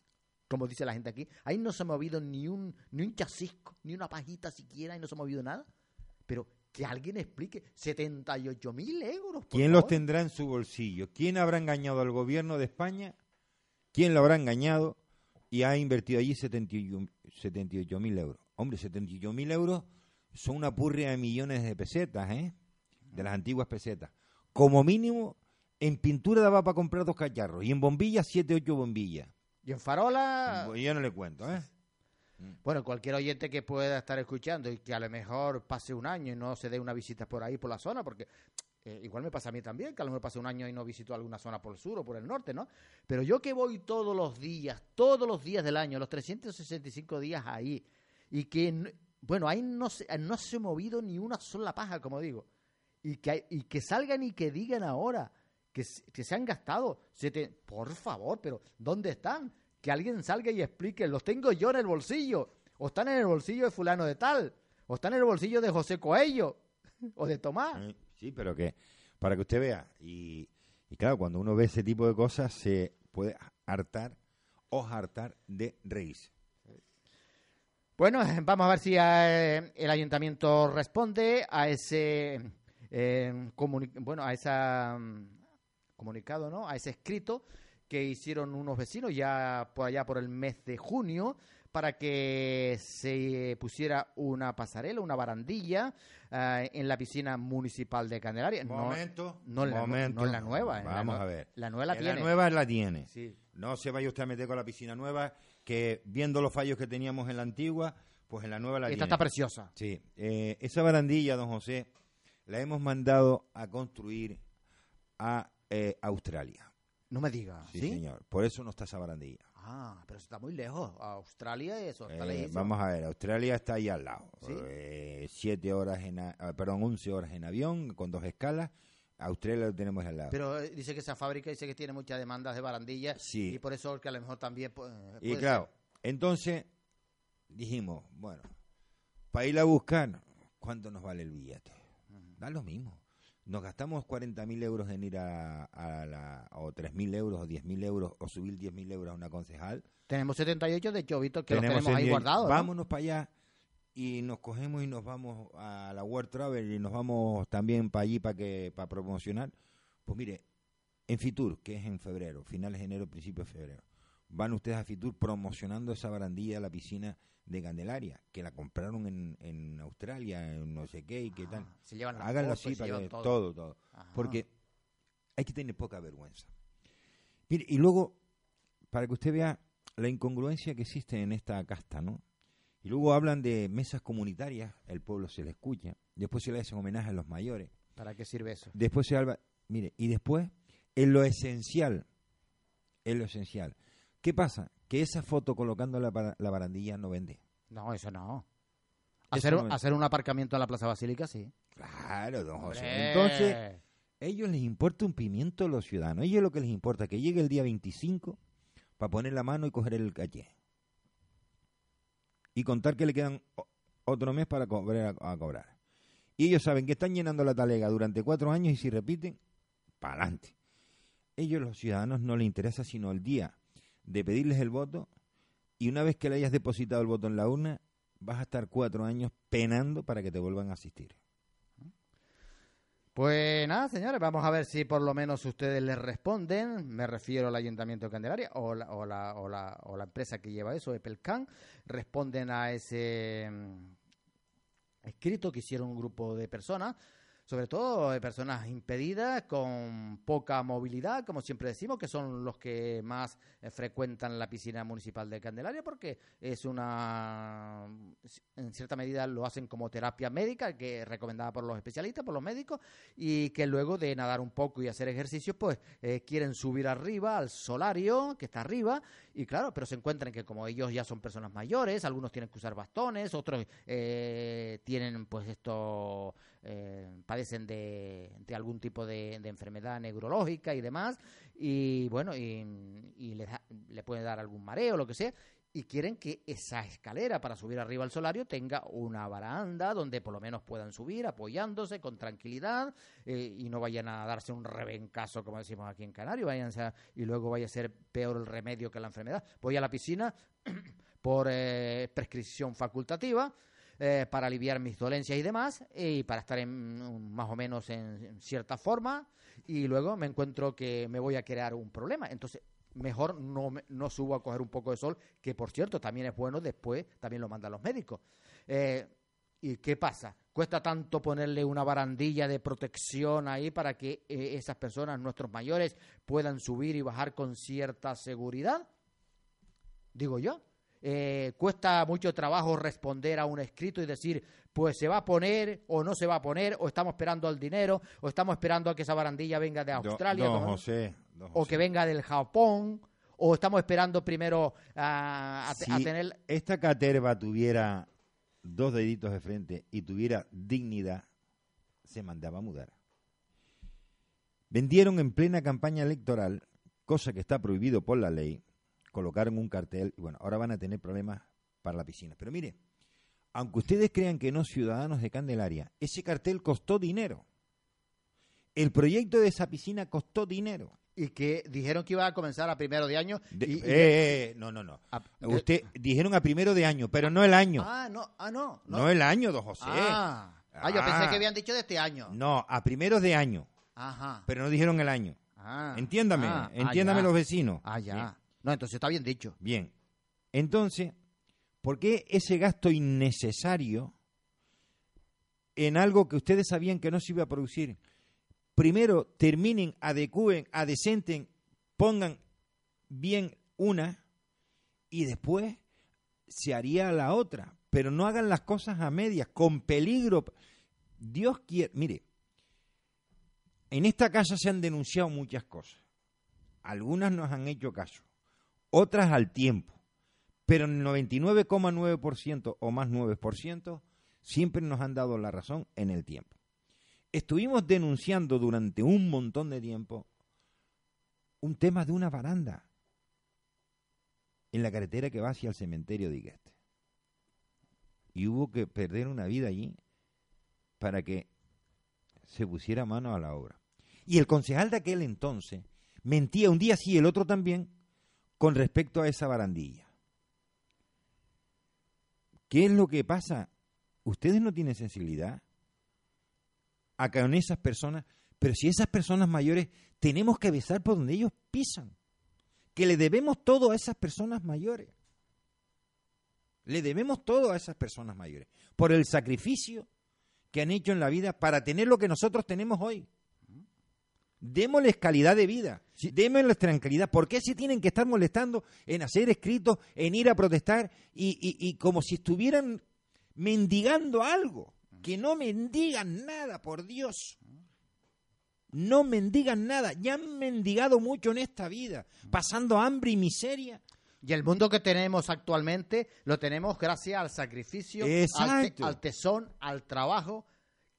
como dice la gente aquí. Ahí no se ha movido ni un, ni un chasisco, ni una pajita siquiera, y no se ha movido nada. Pero que alguien explique, 78 mil euros. por
¿Quién los tendrá en su bolsillo? ¿Quién habrá engañado al gobierno de España? ¿Quién lo habrá engañado y ha invertido allí 78 mil euros? Hombre, 78 mil euros son una purria de millones de pesetas, ¿eh? De las antiguas pesetas. Como mínimo, en pintura daba para comprar dos cacharros y en bombillas, siete, ocho bombillas.
Y en Farola,
Yo no le cuento, ¿eh?
bueno, cualquier oyente que pueda estar escuchando y que a lo mejor pase un año y no se dé una visita por ahí, por la zona, porque eh, igual me pasa a mí también, que a lo mejor pase un año y no visito alguna zona por el sur o por el norte, ¿no? Pero yo que voy todos los días, todos los días del año, los 365 días ahí, y que, bueno, ahí no se, no se ha movido ni una sola paja, como digo, y que, y que salgan y que digan ahora que, se- que se han gastado, sete- por favor, pero ¿dónde están? Que alguien salga y explique, los tengo yo en el bolsillo, o están en el bolsillo de fulano de tal, o están en el bolsillo de José Coello, (laughs) o de Tomás.
Eh, Sí, pero que para que usted vea y, y claro, cuando uno ve ese tipo de cosas se puede hartar o hartar de reírse.
Bueno, vamos a ver si eh, el ayuntamiento responde a ese eh, bueno, a esa mm, comunicado, ¿no? A ese escrito que hicieron unos vecinos ya por allá por el mes de junio para que se pusiera una pasarela, una barandilla eh, en la piscina municipal de Candelaria. No-
Momento,
no en la
momento.
no en la nueva, en la
Vamos a ver.
la nueva la
En
tiene.
nueva la tiene.
Sí.
No se vaya usted a meter con la piscina nueva, que viendo los fallos que teníamos en la antigua, pues en la nueva la
Esta
tiene.
está preciosa.
Sí, eh, esa barandilla, don José, la hemos mandado a construir a eh, Australia.
No me diga.
Sí,
¿Sí?
señor. Por eso no está esa barandilla.
Ah, pero eso está muy lejos. Australia, eso está
Eh, vamos a ver, Australia está ahí al lado.
¿Sí?
Eh, siete horas en, a- ah, perdón, 11 horas en avión con dos escalas. Australia lo tenemos al lado.
Pero eh, dice que esa fábrica dice que tiene muchas demandas de barandillas
Sí.
y por eso que a lo mejor también
y claro, entonces dijimos, bueno, para ir a buscar, ¿cuánto nos vale el billete? Da lo mismo. Nos gastamos 40.000 euros en ir a, a la, o 3.000 euros o 10.000 euros o subir 10.000 euros a una concejal.
Tenemos 78 de hecho, Víctor, que los tenemos ahí guardados. ¿no?
Vámonos para allá y nos cogemos y nos vamos a la World Travel y nos vamos también para allí para que para promocionar. Pues mire, en Fitur, que es en febrero, finales de enero, principios de febrero, van ustedes a Fitur promocionando esa barandilla de la piscina de Candelaria, que la compraron en, en Australia, en no sé qué y qué tal.
Ah, se llevan las
Háganlo
fotos,
así
se
para
llevan
que
todo.
todo. Porque hay que tener poca vergüenza. Mire, y luego, para que usted vea la incongruencia que existe en esta casta, ¿no? Y luego hablan de mesas comunitarias, el pueblo se le escucha, después se le hacen homenaje a los mayores,
¿Para qué sirve eso?
después se habla, mire, y después, en lo esencial, en lo esencial, ¿qué pasa? Que esa foto colocando la, la barandilla no vende.
No, eso no. Hacer, un-
no es.
hacer un aparcamiento en la Plaza Basílica, sí.
Claro, don José.
Hombre.
Entonces, a ellos les importa un pimiento a los ciudadanos. A ellos lo que les importa es que llegue el día 25 para poner la mano y coger el caché. Y contar que le quedan otro mes para cobrar a, a cobrar. Y ellos saben que están llenando la talega durante cuatro años y si repiten, para adelante. Ellos, los ciudadanos, no les interesa sino el día de pedirles el voto y una vez que le hayas depositado el voto en la urna, vas a estar cuatro años penando para que te vuelvan a asistir.
Pues nada, señores, vamos a ver si por lo menos ustedes les responden. Me refiero al Ayuntamiento de Candelaria o la, o la, o la, o la empresa que lleva eso, Epelcan. Responden a ese mm, escrito que hicieron un grupo de personas, sobre todo de personas impedidas, con poca movilidad, como siempre decimos, que son los que más eh, frecuentan la piscina municipal de Candelaria, porque es una, en cierta medida lo hacen como terapia médica, que es recomendada por los especialistas, por los médicos, y que luego de nadar un poco y hacer ejercicios, pues eh, quieren subir arriba al solario, que está arriba, y claro, pero se encuentran que como ellos ya son personas mayores, algunos tienen que usar bastones, otros eh, tienen pues esto, eh, padecen de, algún tipo de, de enfermedad neurológica y demás, y bueno, y, les le puede dar algún mareo, lo que sea, y quieren que esa escalera para subir arriba al solario tenga una baranda donde por lo menos puedan subir apoyándose con tranquilidad eh, y no vayan a darse un rebencazo como decimos aquí en Canarias váyanse y luego vaya a ser peor el remedio que la enfermedad. Voy a la piscina (clears throat) por eh, prescripción facultativa eh, para aliviar mis dolencias y demás, y para estar en, más o menos en, cierta forma, y luego me encuentro que me voy a crear un problema. Entonces, mejor no, no subo a coger un poco de sol, que por cierto también es bueno, después también lo mandan los médicos. Eh, ¿Y qué pasa? ¿Cuesta tanto ponerle una barandilla de protección ahí para que eh, esas personas, nuestros mayores, puedan subir y bajar con cierta seguridad? Digo yo. Eh, cuesta mucho trabajo responder a un escrito y decir, pues se va a poner o no se va a poner, o estamos esperando al dinero, o estamos esperando a que esa barandilla venga de Australia, o que venga del Japón, o estamos esperando primero a, tener...
Esta caterva tuviera dos deditos de frente y tuviera dignidad, se mandaba a mudar. Vendieron en plena campaña electoral, cosa que está prohibido por la ley, colocaron un cartel y bueno, ahora van a tener problemas para la piscina. Pero mire, aunque ustedes crean que no ciudadanos de Candelaria, ese cartel costó dinero. El proyecto de esa piscina costó dinero.
Y que dijeron que iba a comenzar a primero de año.
Eh, eh, no, no, no. Usted dijeron a primero de año, pero no el año.
Ah, no, ah, no.
No, el año, don José.
Ah, ah yo pensé que habían dicho de este año.
No, a primeros de año. Ajá. Pero no dijeron el año. Ah, entiéndame, ah, entiéndame los vecinos.
Ah, ya. No, entonces está bien dicho.
Bien. Entonces, ¿por qué ese gasto innecesario en algo que ustedes sabían que no se iba a producir? Primero terminen, adecúen, adecenten, pongan bien una y después se haría la otra. Pero no hagan las cosas a medias, con peligro. Dios quiere, mire, en esta casa se han denunciado muchas cosas. Algunas nos han hecho caso otras al tiempo, pero el 99,9% o más 9% siempre nos han dado la razón en el tiempo. Estuvimos denunciando durante un montón de tiempo un tema de una baranda en la carretera que va hacia el cementerio de Igueste. Y hubo que perder una vida allí para que se pusiera mano a la obra. Y el concejal de aquel entonces mentía un día sí el otro también con respecto a esa barandilla. ¿Qué es lo que pasa? Ustedes no tienen sensibilidad a con esas personas, pero si esas personas mayores tenemos que besar por donde ellos pisan, que le debemos todo a esas personas mayores. Le debemos todo a esas personas mayores por el sacrificio que han hecho en la vida para tener lo que nosotros tenemos hoy. Démosles calidad de vida, démosles tranquilidad. ¿Por qué se tienen que estar molestando en hacer escritos, en ir a protestar y, y, como si estuvieran mendigando algo? Que no mendigan nada, por Dios. No mendigan nada. Ya han mendigado mucho en esta vida, pasando hambre y miseria.
Y el mundo que tenemos actualmente lo tenemos gracias al sacrificio, al, al tesón, al trabajo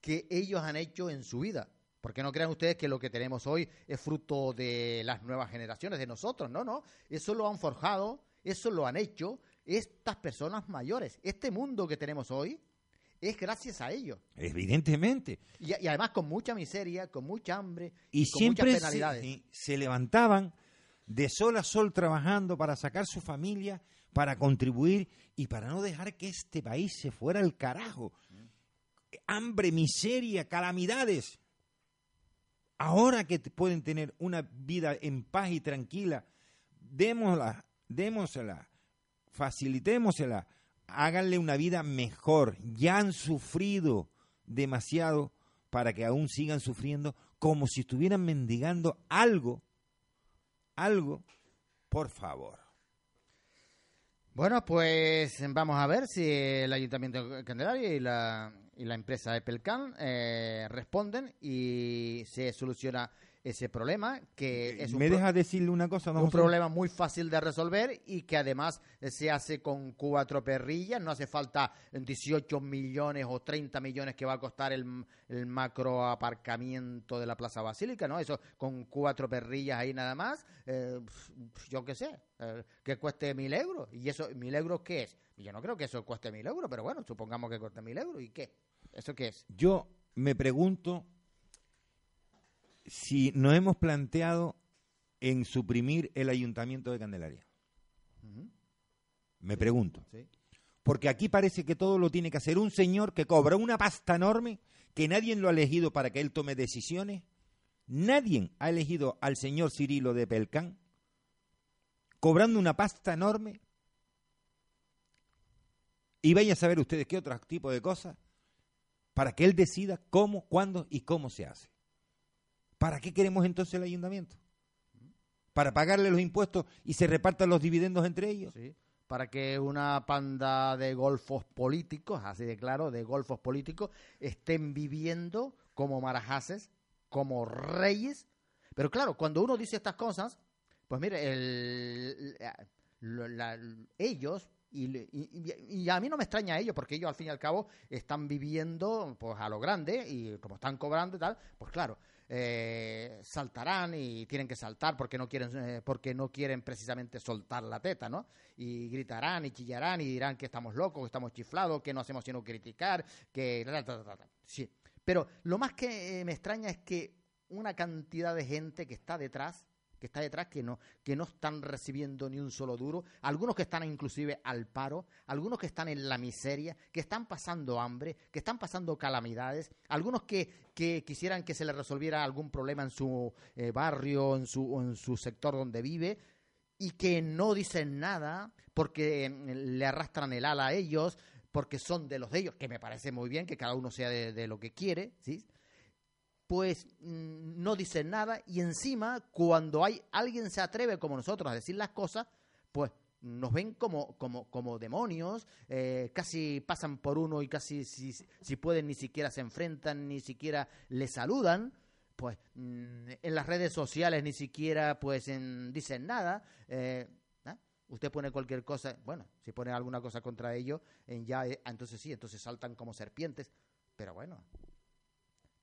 que ellos han hecho en su vida. Porque no crean ustedes que lo que tenemos hoy es fruto de las nuevas generaciones, de nosotros. No, no. Eso lo han forjado, eso lo han hecho estas personas mayores. Este mundo que tenemos hoy es gracias a ellos.
Evidentemente.
Y, además con mucha miseria, con mucha hambre
y, con siempre muchas penalidades. Se, se levantaban de sol a sol trabajando para sacar su familia, para contribuir y para no dejar que este país se fuera al carajo. Hambre, miseria, calamidades ahora que pueden tener una vida en paz y tranquila, démosla, démosela, facilitémosela, háganle una vida mejor. Ya han sufrido demasiado para que aún sigan sufriendo como si estuvieran mendigando algo, algo, por favor.
Bueno, pues vamos a ver si el Ayuntamiento de Candelaria y la, y la empresa Epelcan eh, responden y se soluciona ese problema, que es un,
¿Me deja decirle una cosa?
un problema muy fácil de resolver y que además eh, se hace con cuatro perrillas, no hace falta 18 millones o 30 millones que va a costar el, el macro aparcamiento de la Plaza Basílica, ¿no? Eso con cuatro perrillas ahí nada más, eh, yo qué sé, eh, que cueste mil euros. ¿Y eso, mil euros qué es? Yo no creo que eso cueste mil euros, pero bueno, supongamos que cueste mil euros. ¿Y qué? ¿Eso qué es?
Yo me pregunto si nos hemos planteado en suprimir el ayuntamiento de Candelaria. Me pregunto.
sí.
Porque aquí parece que todo lo tiene que hacer un señor que cobra una pasta enorme, que nadie lo ha elegido para que él tome decisiones. Nadie ha elegido al señor Cirilo de Pelcán, cobrando una pasta enorme. Y vayan a saber ustedes qué otro tipo de cosas, para que él decida cómo, cuándo y cómo se hace. ¿Para qué queremos entonces el ayuntamiento? ¿Para pagarle los impuestos y se repartan los dividendos entre ellos?
Sí, para que una panda de golfos políticos, así de claro, de golfos políticos, estén viviendo como marajases, como reyes. Pero claro, cuando uno dice estas cosas, pues mire, el, ellos, y, y- y a mí no me extraña a ellos, porque ellos al fin y al cabo están viviendo pues a lo grande y como están cobrando y tal, pues claro, eh, saltarán y tienen que saltar porque no quieren eh, porque no quieren precisamente soltar la teta, ¿no? Y gritarán y chillarán y dirán que estamos locos, que estamos chiflados, que no hacemos sino criticar, que sí. Pero lo más que eh, me extraña es que una cantidad de gente que está detrás que está detrás que no que no están recibiendo ni un solo duro, algunos que están inclusive al paro, algunos que están en la miseria, que están pasando hambre, que están pasando calamidades, algunos que, que quisieran que se les resolviera algún problema en su eh, barrio, en su o en su sector donde vive y que no dicen nada porque eh, le arrastran el ala a ellos, porque son de los de ellos, que me parece muy bien que cada uno sea de, de lo que quiere, ¿sí? Pues mm, no dicen nada y encima cuando hay alguien se atreve como nosotros a decir las cosas, pues nos ven como, como, como demonios, eh, casi pasan por uno y casi si, si pueden ni siquiera se enfrentan, ni siquiera le saludan, pues mm, en las redes sociales ni siquiera pues en- dicen nada. eh, ¿ah? Usted pone cualquier cosa, bueno, si pone alguna cosa contra ellos, ya, eh, entonces sí, entonces saltan como serpientes, pero bueno,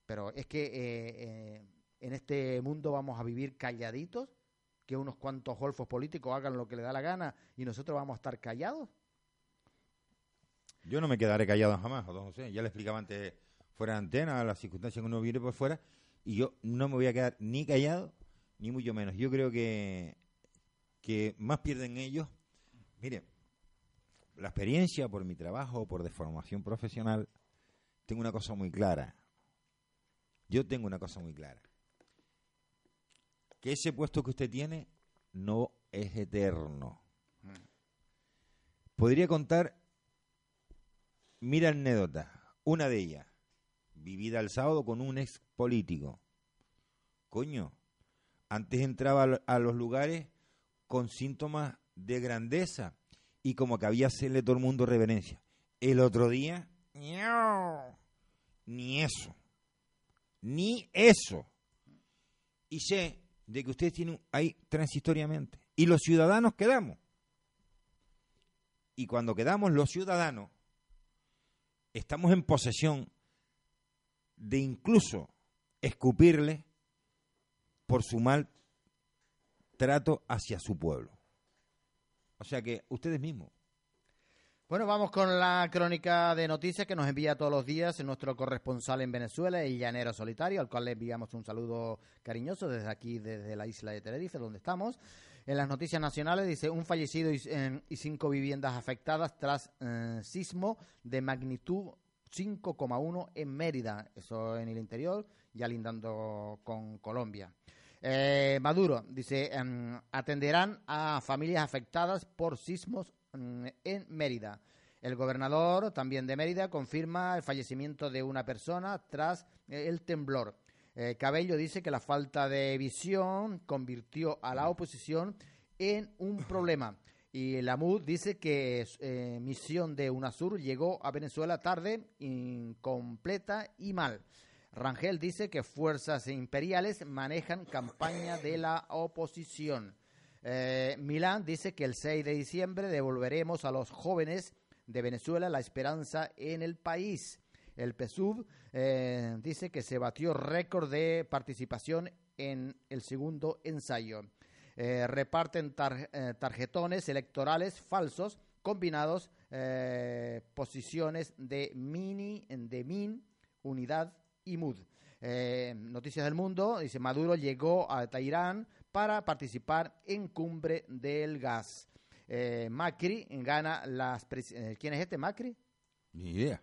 pero es que eh, eh, en este mundo vamos a vivir calladitos, que unos cuantos golfos políticos hagan lo que le da la gana y nosotros vamos a estar callados.
Yo no me quedaré callado jamás, José. Ya le explicaba antes fuera de antena las circunstancias que uno viene por fuera y yo no me voy a quedar ni callado ni mucho menos. Yo creo que que más pierden ellos. Mire, la experiencia por mi trabajo, por deformación profesional, tengo una cosa muy clara. Yo tengo una cosa muy clara. Que ese puesto que usted tiene no es eterno. Podría contar mil anécdotas. Una de ellas, vivida el sábado con un ex político. Coño, antes entraba a los lugares con síntomas de grandeza y como que había hacerle todo el mundo reverencia. El otro día, ni eso, ni eso. Y sé de que ustedes tienen ahí transitoriamente. Y los ciudadanos quedamos. Y cuando quedamos los ciudadanos, estamos en posesión de incluso escupirle por su mal trato hacia su pueblo. O sea que ustedes mismos.
Bueno, vamos con la crónica de noticias que nos envía todos los días nuestro corresponsal en Venezuela, el llanero solitario, al cual le enviamos un saludo cariñoso desde aquí, desde la isla de Tenerife, donde estamos. En las noticias nacionales dice un fallecido y, cinco viviendas afectadas tras eh, sismo de magnitud 5,1 en Mérida, eso en el interior, ya lindando con Colombia. Eh, Maduro dice, em, atenderán a familias afectadas por sismos en Mérida. El gobernador también de Mérida confirma el fallecimiento de una persona tras eh, el temblor. Eh, Cabello dice que la falta de visión convirtió a la oposición en un (laughs) problema. Y la MUD dice que eh, misión de UNASUR llegó a Venezuela tarde, incompleta y mal. Rangel dice que fuerzas imperiales manejan campaña de la oposición. Eh, Milán dice que el 6 de diciembre devolveremos a los jóvenes de Venezuela la esperanza en el país. El PSUV eh, dice que se batió récord de participación en el segundo ensayo. Eh, reparten tarjetones electorales falsos combinados posiciones de mini, de min, unidad y MUD. Noticias del Mundo dice Maduro llegó a Teherán para participar en Cumbre del Gas. Eh, Macri gana las... Eh, ¿Quién es este Macri?
Ni idea.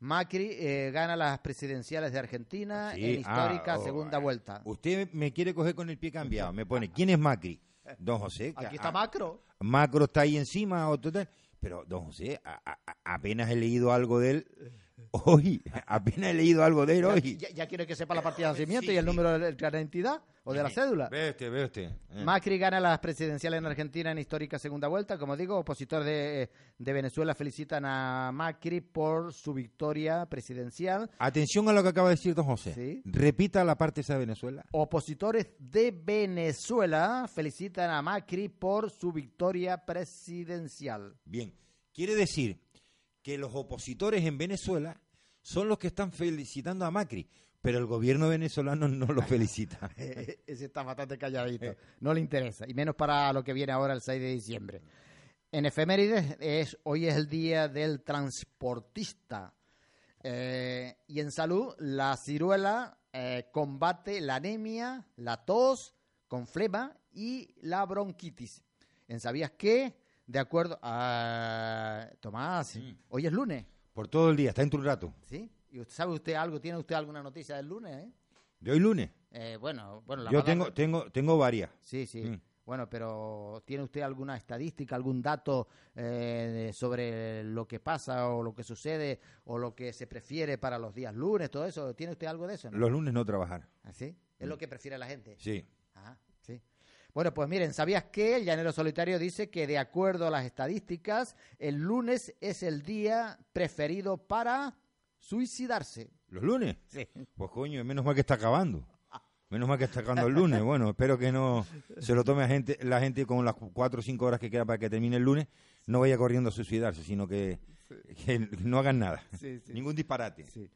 Macri eh, gana las presidenciales de Argentina en histórica ah, oh, segunda vuelta.
Usted me quiere coger con el pie cambiado. Me pone, ¿quién es Macri? Don José.
Aquí está Macro.
Macro está ahí encima. pero, don José, apenas he leído algo de él hoy. Apenas he leído algo de él hoy.
Ya, quiere que sepa la partida de nacimiento y el número de la identidad o de la cédula.
Ve usted, ve usted.
Eh. Macri gana las presidenciales en Argentina en histórica segunda vuelta. Como digo, opositores de, de, Venezuela felicitan a Macri por su victoria presidencial.
Atención a lo que acaba de decir don José. Repita la parte esa de Venezuela.
Opositores de Venezuela felicitan a Macri por su victoria presidencial.
Bien, quiere decir que los opositores en Venezuela son los que están felicitando a Macri, pero el gobierno venezolano no lo felicita. (laughs)
Ese está bastante calladito, no le interesa, y menos para lo que viene ahora el 6 de diciembre. En efemérides, es, hoy es el día del transportista. Eh, y en salud, la ciruela eh, combate la anemia, la tos con flema y la bronquitis. ¿En sabías qué? De acuerdo a Tomás, hoy es lunes.
Por todo el día, está en tu rato.
¿Sí? ¿Y usted sabe usted algo? ¿Tiene usted alguna noticia del lunes? Eh?
¿De hoy lunes?
Eh, bueno, bueno.
La Yo tengo, tengo, tengo varias.
Sí, sí. Mm. Bueno, pero ¿tiene usted alguna estadística, algún dato eh, sobre lo que pasa o lo que sucede o lo que se prefiere para los días lunes, todo eso? ¿Tiene usted algo de eso?
Los lunes no trabajar.
¿Así? ¿Ah, ¿Es lo mm. que prefiere la gente?
Sí.
Bueno, pues miren, ¿sabías que el Llanero Solitario dice que de acuerdo a las estadísticas, el lunes es el día preferido para suicidarse?
¿Los lunes?
Sí.
Pues coño, menos mal que está acabando. Menos mal que está acabando el lunes. Bueno, espero que no se lo tome a gente, la gente con las cuatro o cinco horas que queda para que termine el lunes, no vaya corriendo a suicidarse, sino que, no hagan nada. Ningún disparate.
Sí.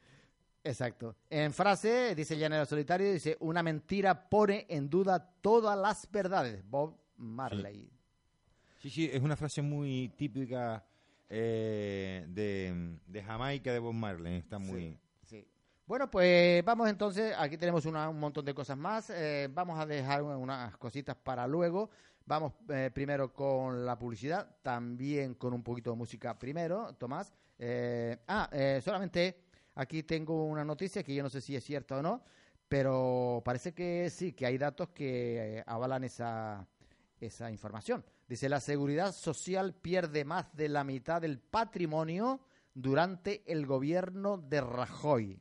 Exacto. En frase, dice llanero solitario, dice, una mentira pone en duda todas las verdades. Bob Marley.
Sí, sí, es una frase muy típica eh, de, Jamaica de Bob Marley. Está muy...
Sí, Bueno, pues vamos entonces, aquí tenemos un montón de cosas más. Eh, vamos a dejar unas cositas para luego. Vamos eh, primero con la publicidad, también con un poquito de música primero, Tomás. ah, solamente Aquí tengo una noticia que yo no sé si es cierta o no, pero parece que sí, que hay datos que eh, avalan esa, esa información. Dice, la seguridad social pierde más de la mitad del patrimonio durante el gobierno de Rajoy.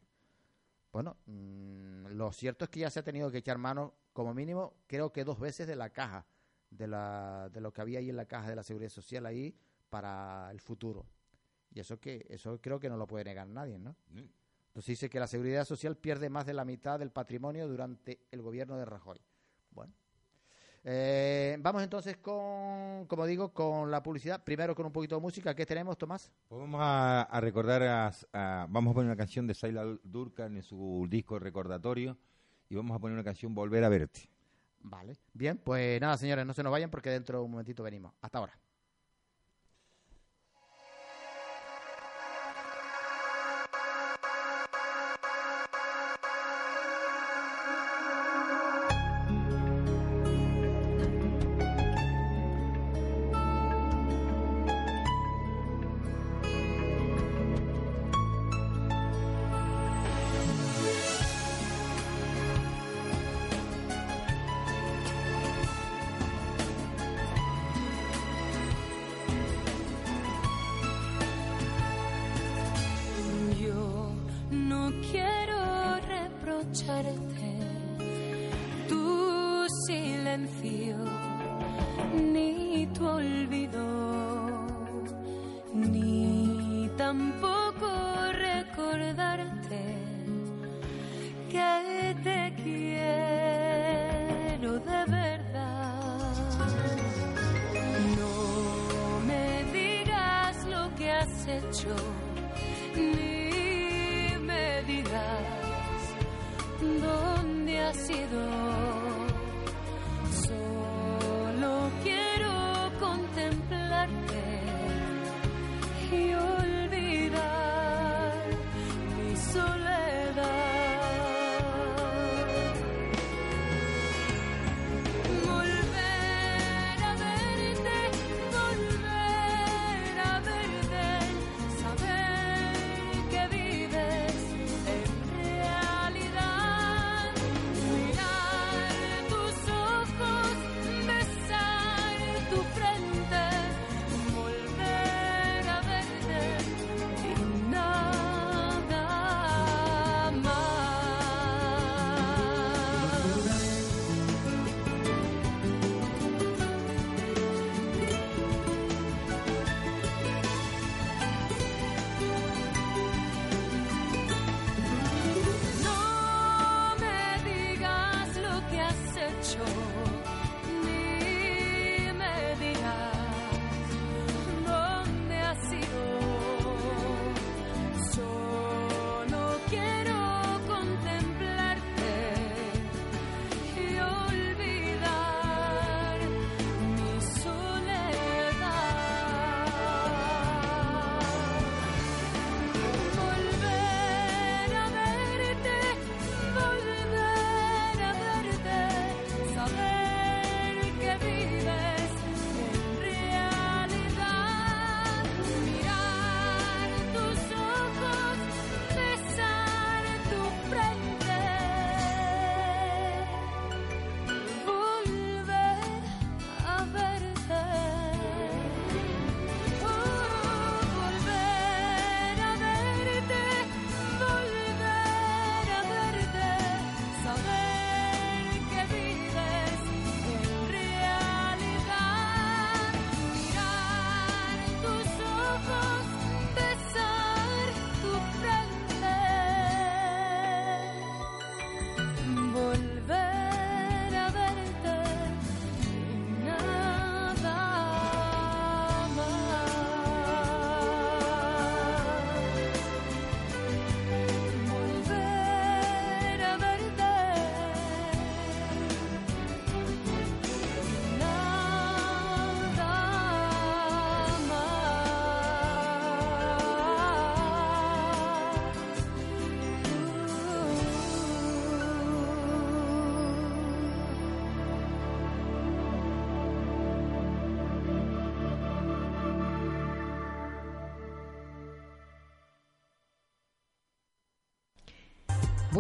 Bueno, mm, lo cierto es que ya se ha tenido que echar mano, como mínimo, creo que dos veces de la caja, de, la, de lo que había ahí en la caja de la seguridad social ahí para el futuro. Y eso que eso creo que no lo puede negar nadie, ¿no? Entonces dice que la seguridad social pierde más de la mitad del patrimonio durante el gobierno de Rajoy. Bueno. Eh, vamos entonces con, como digo, con la publicidad. Primero con un poquito de música. ¿Qué tenemos, Tomás?
Pues vamos a, recordar, a, vamos a poner una canción de Saila Durkan en su disco recordatorio y vamos a poner una canción Volver a verte.
Vale. Bien, pues nada, señores, no se nos vayan porque dentro de un momentito venimos. Hasta ahora.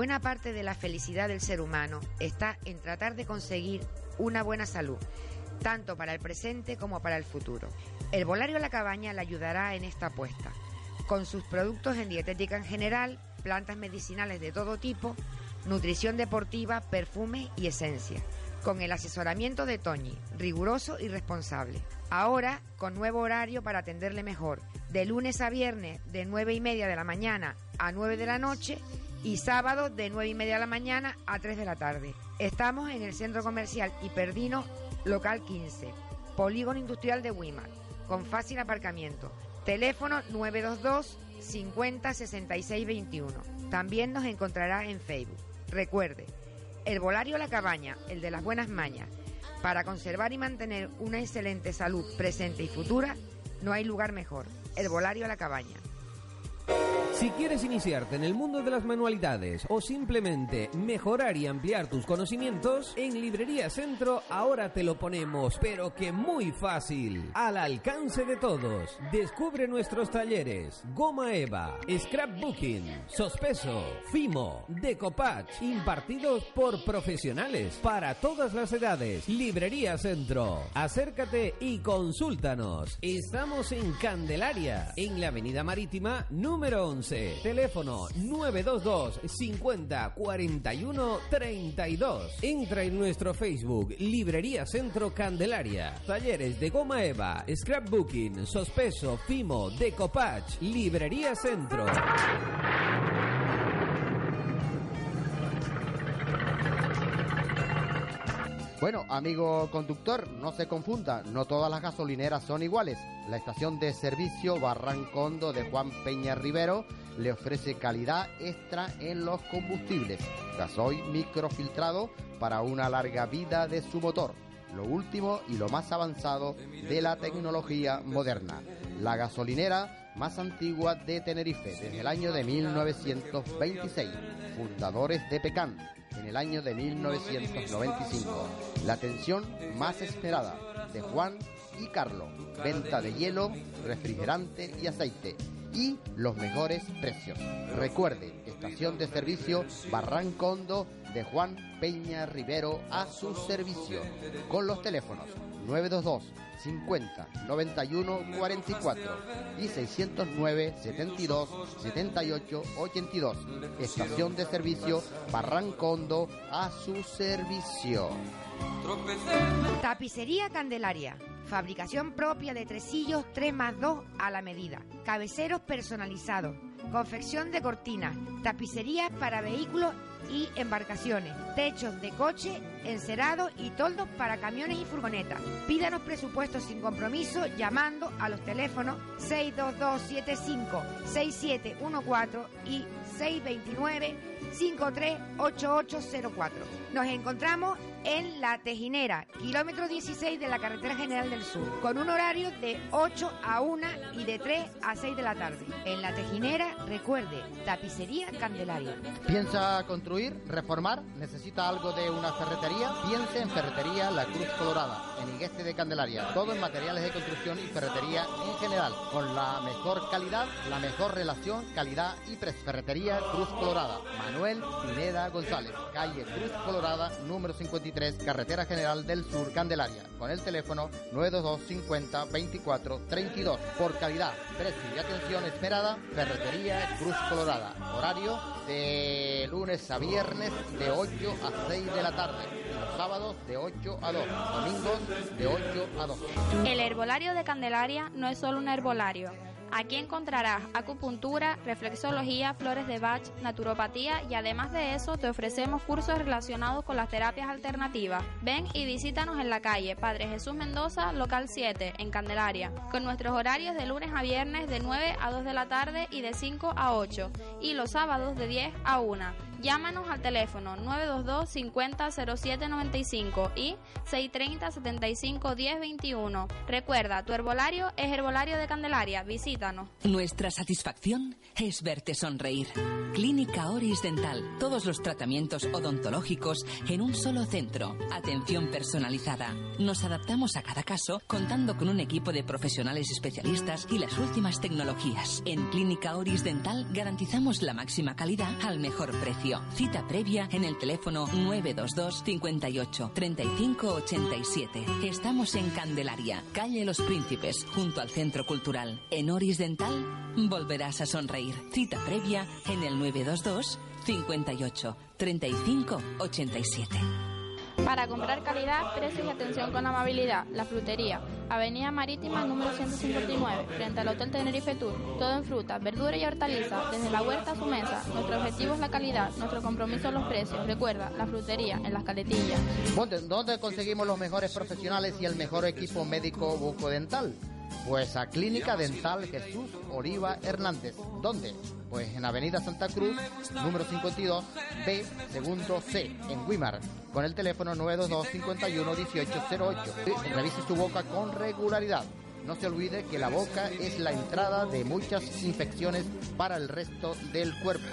Buena parte de la felicidad del ser humano está en tratar de conseguir una buena salud, tanto para el presente como para el futuro. El Volario La Cabaña le ayudará en esta apuesta, con sus productos en dietética en general, plantas medicinales de todo tipo, nutrición deportiva, perfume y esencia, con el asesoramiento de Toñi, riguroso y responsable. Ahora, con nuevo horario para atenderle mejor, de lunes a viernes de 9 y media de la mañana a 9 de la noche y sábado de 9 y media de la mañana a 3 de la tarde. Estamos en el centro comercial Hiperdino, local 15, polígono industrial de Wimar, con fácil aparcamiento. Teléfono 922 50 66 21. También nos encontrará en Facebook. Recuerde, el Volario La Cabaña, el de las buenas mañas. Para conservar y mantener una excelente salud presente y futura, no hay lugar mejor. El Volario La Cabaña.
Si quieres iniciarte en el mundo de las manualidades o simplemente mejorar y ampliar tus conocimientos, en Librería Centro ahora te lo ponemos, pero que muy fácil, al alcance de todos. Descubre nuestros talleres: Goma Eva, Scrapbooking, Sospeso, Fimo, Decopatch, impartidos por profesionales para todas las edades. Librería Centro. Acércate y consúltanos. Estamos en Candelaria, en la Avenida Marítima número 11 Teléfono 922 50 41 32. Entra en nuestro Facebook Librería Centro Candelaria. Talleres de goma eva, scrapbooking, sospeso, fimo, decopatch. Librería Centro.
Bueno, amigo conductor, no se confunda, no todas las gasolineras son iguales. La estación de servicio Barrancondo de Juan Peña Rivero le ofrece calidad extra en los combustibles. Gasoil microfiltrado para una larga vida de su motor. Lo último y lo más avanzado de la tecnología moderna. La gasolinera más antigua de Tenerife desde el año de 1926. Fundadores de Pecan en el año de 1995. La atención más esperada de Juan y Carlos. Venta de hielo, refrigerante y aceite. Y los mejores precios. Recuerde, estación de servicio Barrancondo de Juan Peña Rivero a su servicio. Con los teléfonos 922 50 91 44 y 609 72 78 82. Estación de servicio Barrancondo a su servicio.
Tapicería Candelaria. Fabricación propia de tresillos 3 más 2 a la medida. Cabeceros personalizados. Confección de cortinas. Tapicerías para vehículos y embarcaciones. Techos de coche, encerados y toldos para camiones y furgonetas. Pídanos presupuestos sin compromiso llamando a los teléfonos 62275-6714 y 629-538804. Nos encontramos en La Tejinera, kilómetro 16 de la Carretera General del Sur, con un horario de 8 a 1 y de 3 a 6 de la tarde. En La Tejinera, recuerde, tapicería Candelaria.
¿Piensa construir, reformar? ¿Necesita algo de una ferretería? Piense en Ferretería La Cruz Colorada, en Igueste de Candelaria. Todo en materiales de construcción y ferretería en general, con la mejor calidad, la mejor relación, calidad y precio. Ferretería Cruz Colorada. Manuel Pineda González, calle Cruz Colorada, número 53, Carretera General del Sur, Candelaria, con el teléfono 922 50 24 32. Por calidad, precio y atención esperada, Ferretería Cruz Colorada. Horario de lunes a viernes de 8 a 6 de la tarde. Y los sábados de 8 a 2. Domingos de 8 a 2.
El herbolario de Candelaria no es solo un herbolario. Aquí encontrarás acupuntura, reflexología, flores de Bach, naturopatía y además de eso te ofrecemos cursos relacionados con las terapias alternativas. Ven y visítanos en la calle Padre Jesús Mendoza, local 7, en Candelaria, con nuestros horarios de lunes a viernes de 9 a 2 de la tarde y de 5 a 8 y los sábados de 10 a 1. Llámanos al teléfono 922 50 07 95 y 630 75 10 21. Recuerda, tu herbolario es Herbolario de Candelaria. Visítanos.
Nuestra satisfacción es verte sonreír. Clínica Oris Dental. Todos los tratamientos odontológicos en un solo centro. Atención personalizada. Nos adaptamos a cada caso contando con un equipo de profesionales especialistas y las últimas tecnologías. En Clínica Oris Dental garantizamos la máxima calidad al mejor precio. Cita previa en el teléfono 922 58 35 87. Estamos en Candelaria, calle Los Príncipes, junto al Centro Cultural. En Oris Dental volverás a sonreír. Cita previa en el 922 58 35 87.
Para comprar calidad, precios y atención con amabilidad, La Frutería, Avenida Marítima número 159, frente al Hotel Tenerife Tour. Todo en fruta, verdura y hortaliza, desde la huerta a su mesa. Nuestro objetivo es la calidad, nuestro compromiso los precios. Recuerda, La Frutería, en las caletillas.
¿Dónde, conseguimos los mejores profesionales y el mejor equipo médico bucodental? Pues a Clínica Dental Jesús Oliva Hernández. ¿Dónde? Pues en Avenida Santa Cruz, número 52, B, segundo C, en Wimar, con el teléfono 922 51 1808. Y Revise su boca con regularidad. No se olvide que la boca es la entrada de muchas infecciones para el resto del cuerpo.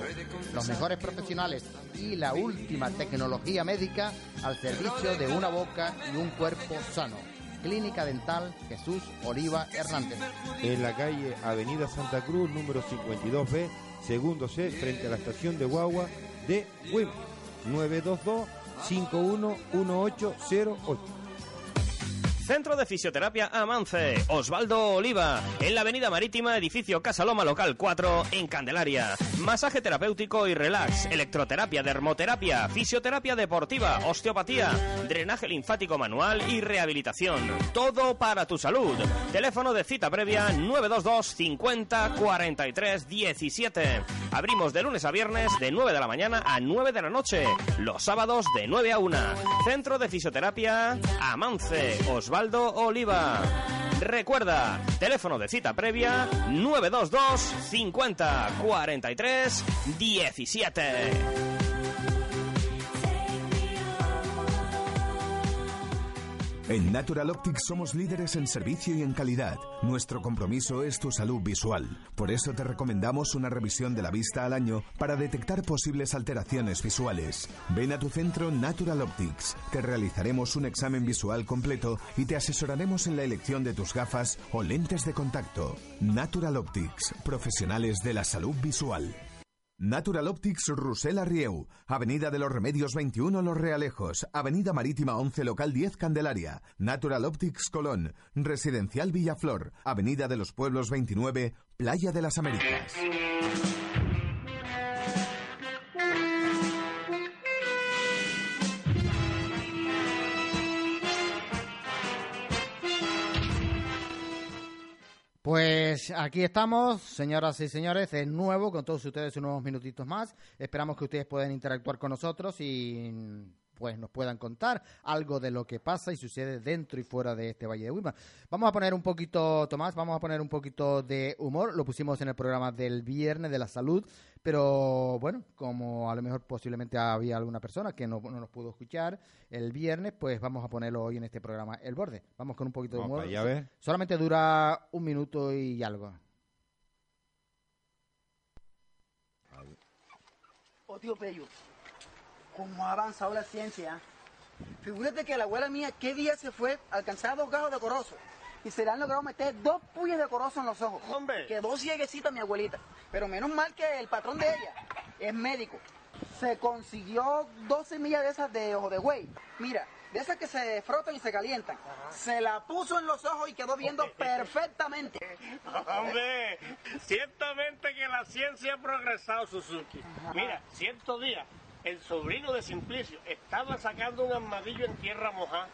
Los mejores profesionales y la última tecnología médica al servicio de una boca y un cuerpo sano. Clínica Dental Jesús Oliva Hernández.
En la calle Avenida Santa Cruz, número 52B, segundo C, frente a la estación de Guagua de WIM. 922 511808.
Centro de Fisioterapia Amance, Osvaldo Oliva, en la Avenida Marítima, edificio Casaloma Local 4, en Candelaria. Masaje terapéutico y relax, electroterapia, dermoterapia, fisioterapia deportiva, osteopatía, drenaje linfático manual y rehabilitación. Todo para tu salud. Teléfono de cita previa 922 50 43 17. Abrimos de lunes a viernes de 9 de la mañana a 9 de la noche. Los sábados de 9 a 1. Centro de Fisioterapia Amance, Osvaldo Oliva. Recuerda, teléfono de cita previa 922 50 43 17.
En Natural Optics somos líderes en servicio y en calidad. Nuestro compromiso es tu salud visual. Por eso te recomendamos una revisión de la vista al año para detectar posibles alteraciones visuales. Ven a tu centro Natural Optics. Te realizaremos un examen visual completo y te asesoraremos en la elección de tus gafas o lentes de contacto. Natural Optics, profesionales de la salud visual. Natural Optics Rusela Rieu, Avenida de los Remedios 21 Los Realejos, Avenida Marítima 11 Local 10 Candelaria, Natural Optics Colón, Residencial Villaflor, Avenida de los Pueblos 29, Playa de las Américas.
Pues aquí estamos, señoras y señores, de nuevo con todos ustedes unos minutitos más. Esperamos que ustedes puedan interactuar con nosotros y pues nos puedan contar algo de lo que pasa y sucede dentro y fuera de este Valle de Huima. Vamos a poner un poquito, Tomás, vamos a poner un poquito de humor. Lo pusimos en el programa del viernes de la salud, pero bueno, como a lo mejor posiblemente había alguna persona que no, no nos pudo escuchar el viernes, pues vamos a ponerlo hoy en este programa El Borde. Vamos con un poquito de humor.
allá.
Solamente dura un minuto y algo.
Oh, tío Pello, cómo ha avanzado la ciencia. Figúrate que la abuela mía, ¿qué día se fue a alcanzar dos gajos de corozo? Y se le han logrado meter dos puyas de corozo en los ojos.
Hombre.
Quedó cieguecita mi abuelita. Pero menos mal que el patrón de ella es médico. Se consiguió dos semillas de esas de ojo de güey. Mira, de esas que se frotan y se calientan. Se la puso en los ojos y quedó viendo perfectamente. (laughs)
Hombre, ciertamente que la ciencia ha progresado, Suzuki. Mira, ciertos días, el sobrino de Simplicio estaba sacando un armadillo en tierra mojada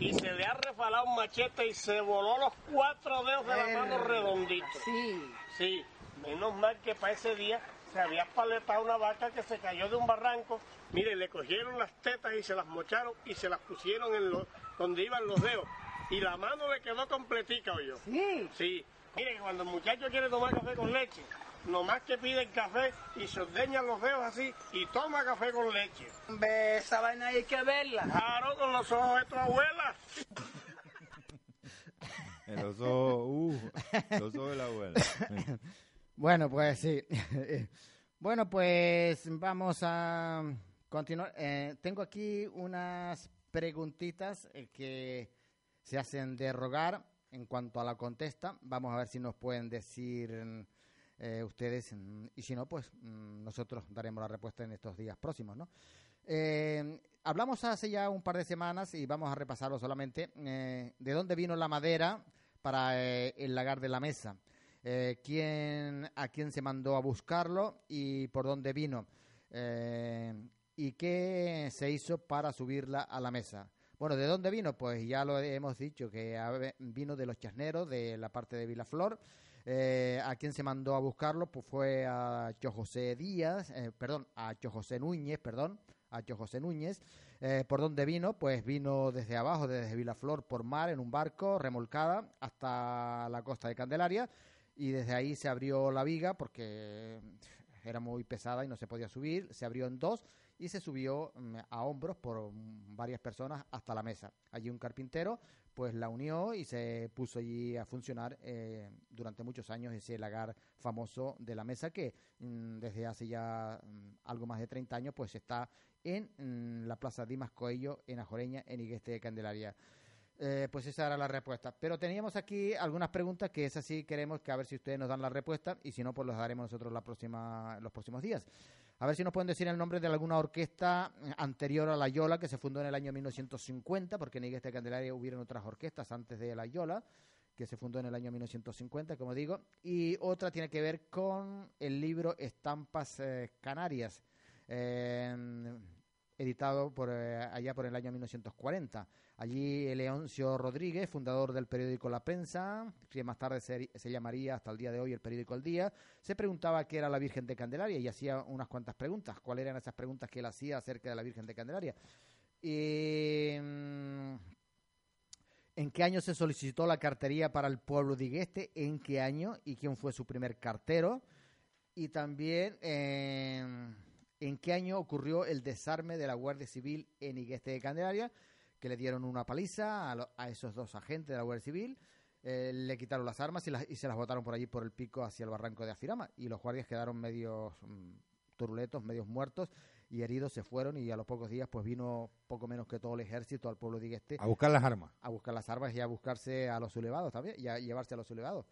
y se le ha refalado un machete y se voló los cuatro dedos de la mano redonditos.
Sí.
Sí, menos mal que para ese día se había paletado una vaca que se cayó de un barranco. Mire, le cogieron las tetas y se las mocharon y se las pusieron en lo, donde iban los dedos. Y la mano le quedó completica, yo.
Sí.
Sí. Mire, que cuando el muchacho quiere tomar café con leche, nomás que piden café y se ordeñan los dedos así y toma café con leche.
Hombre, esa vaina hay que verla.
Claro, con los ojos de tu abuela. (laughs)
En los ojos, uh, los ojos de la abuela.
Bueno, pues sí. (laughs) bueno, pues vamos a continuar. Eh, tengo aquí unas preguntitas eh, que se hacen de rogar en cuanto a la contesta. Vamos a ver si nos pueden decir eh, ustedes mm, y si no, pues mm, nosotros daremos la respuesta en estos días próximos, ¿no? Eh, hablamos hace ya un par de semanas y vamos a repasarlo solamente eh, de dónde vino la madera para el lagar de la mesa. Quién, a quién se mandó a buscarlo y por dónde vino. Y qué se hizo para subirla a la mesa. Bueno, ¿de dónde vino? Pues ya lo hemos dicho, que vino de los chasneros, de la parte de Vilaflor. Eh, ¿A quién se mandó a buscarlo? Pues fue a Cho José Díaz, eh, perdón, a José Núñez, perdón, a José Núñez. Eh, ¿Por dónde vino? Pues vino desde abajo, desde Vilaflor, por mar, en un barco, remolcada, hasta la costa de Candelaria. Y desde ahí se abrió la viga porque era muy pesada y no se podía subir. Se abrió en dos y se subió mm, a hombros por mm, varias personas hasta la mesa. Allí un carpintero pues la unió y se puso allí a funcionar eh, durante muchos años ese lagar famoso de la mesa que mm, desde hace ya algo más de 30 años pues está en la Plaza Dimas Coello en Ajoreña, en Igueste de Candelaria. Eh, pues esa era la respuesta. Pero teníamos aquí algunas preguntas que es así queremos que a ver si ustedes nos dan la respuesta y si no, pues los daremos nosotros la próxima, los próximos días. A ver si nos pueden decir el nombre de alguna orquesta anterior a la Yola que se fundó en el año 1950, porque en Iglesia de Candelaria hubieron otras orquestas antes de la Yola que se fundó en el año 1950, como digo, y otra tiene que ver con el libro Estampas eh, Canarias, eh, editado por eh, allá por el año 1940. Allí Leoncio Rodríguez, fundador del periódico La Prensa, que más tarde se, se, llamaría hasta el día de hoy el periódico El Día, se preguntaba qué era la Virgen de Candelaria y hacía unas cuantas preguntas. ¿Cuáles eran esas preguntas que él hacía acerca de la Virgen de Candelaria? Mm, ¿En qué año se solicitó la cartería para el pueblo de Igueste? ¿En qué año? ¿Y quién fue su primer cartero? Y también... Eh, en qué año ocurrió el desarme de la Guardia Civil en Igueste de Candelaria, que le dieron una paliza a, lo, a esos dos agentes de la Guardia Civil, eh, le quitaron las armas y, las, y, se las botaron por allí por el pico hacia el barranco de Afirama y los guardias quedaron medios mmm, turuletos, medios muertos y heridos se fueron y a los pocos días pues vino poco menos que todo el ejército al pueblo de Igueste.
A buscar las armas.
A buscar las armas y a buscarse a los sublevados también y a llevarse a los sublevados,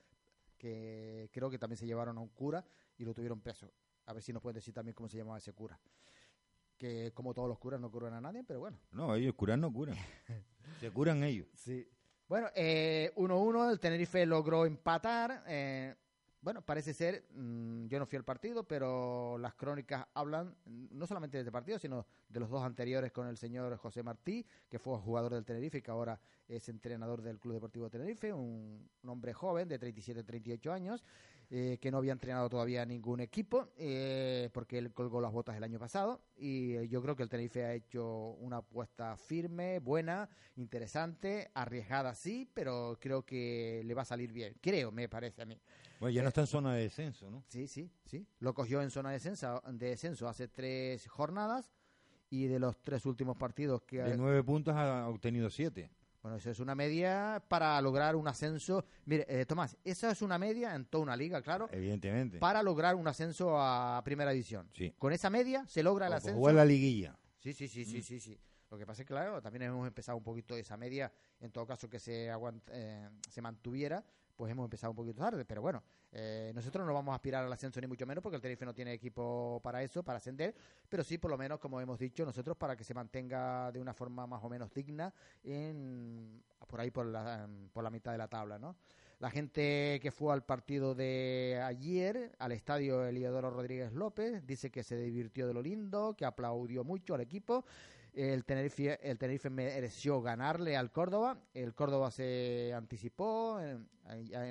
que creo que también se llevaron a un cura y lo tuvieron preso. A ver si nos pueden decir también cómo se llamaba ese cura. Que como todos los curas no curan a nadie, pero bueno.
No, ellos curan no curan. (laughs) se curan ellos.
Sí. Bueno, 1-1, eh, el Tenerife logró empatar. Eh, bueno, parece ser, mmm, yo no fui al partido, pero las crónicas hablan no solamente de este partido, sino de los dos anteriores con el señor José Martí, que fue jugador del Tenerife y que ahora es entrenador del Club Deportivo Tenerife, un, un hombre joven de 37-38 años, eh, que no había entrenado todavía ningún equipo, eh, porque él colgó las botas el año pasado. Y eh, yo creo que el Tenerife ha hecho una apuesta firme, buena, interesante, arriesgada sí, pero creo que le va a salir bien. Creo, me parece a mí.
Bueno, ya no está en zona de descenso, ¿no?
Sí, sí, sí. Lo cogió en zona de descenso, de descenso hace tres jornadas y de los tres últimos partidos que
de nueve puntos ha obtenido siete.
Bueno, eso es una media para lograr un ascenso. Mire, eh, Tomás, esa es una media en toda una liga, claro.
Evidentemente.
Para lograr un ascenso a primera división.
Sí.
Con esa media se logra el
o
ascenso.
Jugar la liguilla.
Sí, sí, sí, sí,
Mm.
sí, sí. Lo que pasa es que, claro, también hemos empezado un poquito esa media, en todo caso que se, aguant eh, se mantuviera, pues hemos empezado un poquito tarde. Pero bueno, eh, nosotros no vamos a aspirar al ascenso ni mucho menos porque el Tenerife no tiene equipo para eso, para ascender, pero sí, por lo menos, como hemos dicho, nosotros para que se mantenga de una forma más o menos digna en, por ahí por la, por la mitad de la tabla, ¿no? La gente que fue al partido de ayer, al estadio Eliodoro Rodríguez López, dice que se divirtió de lo lindo, que aplaudió mucho al equipo. El Tenerife, el Tenerife mereció ganarle al Córdoba. El Córdoba se anticipó en,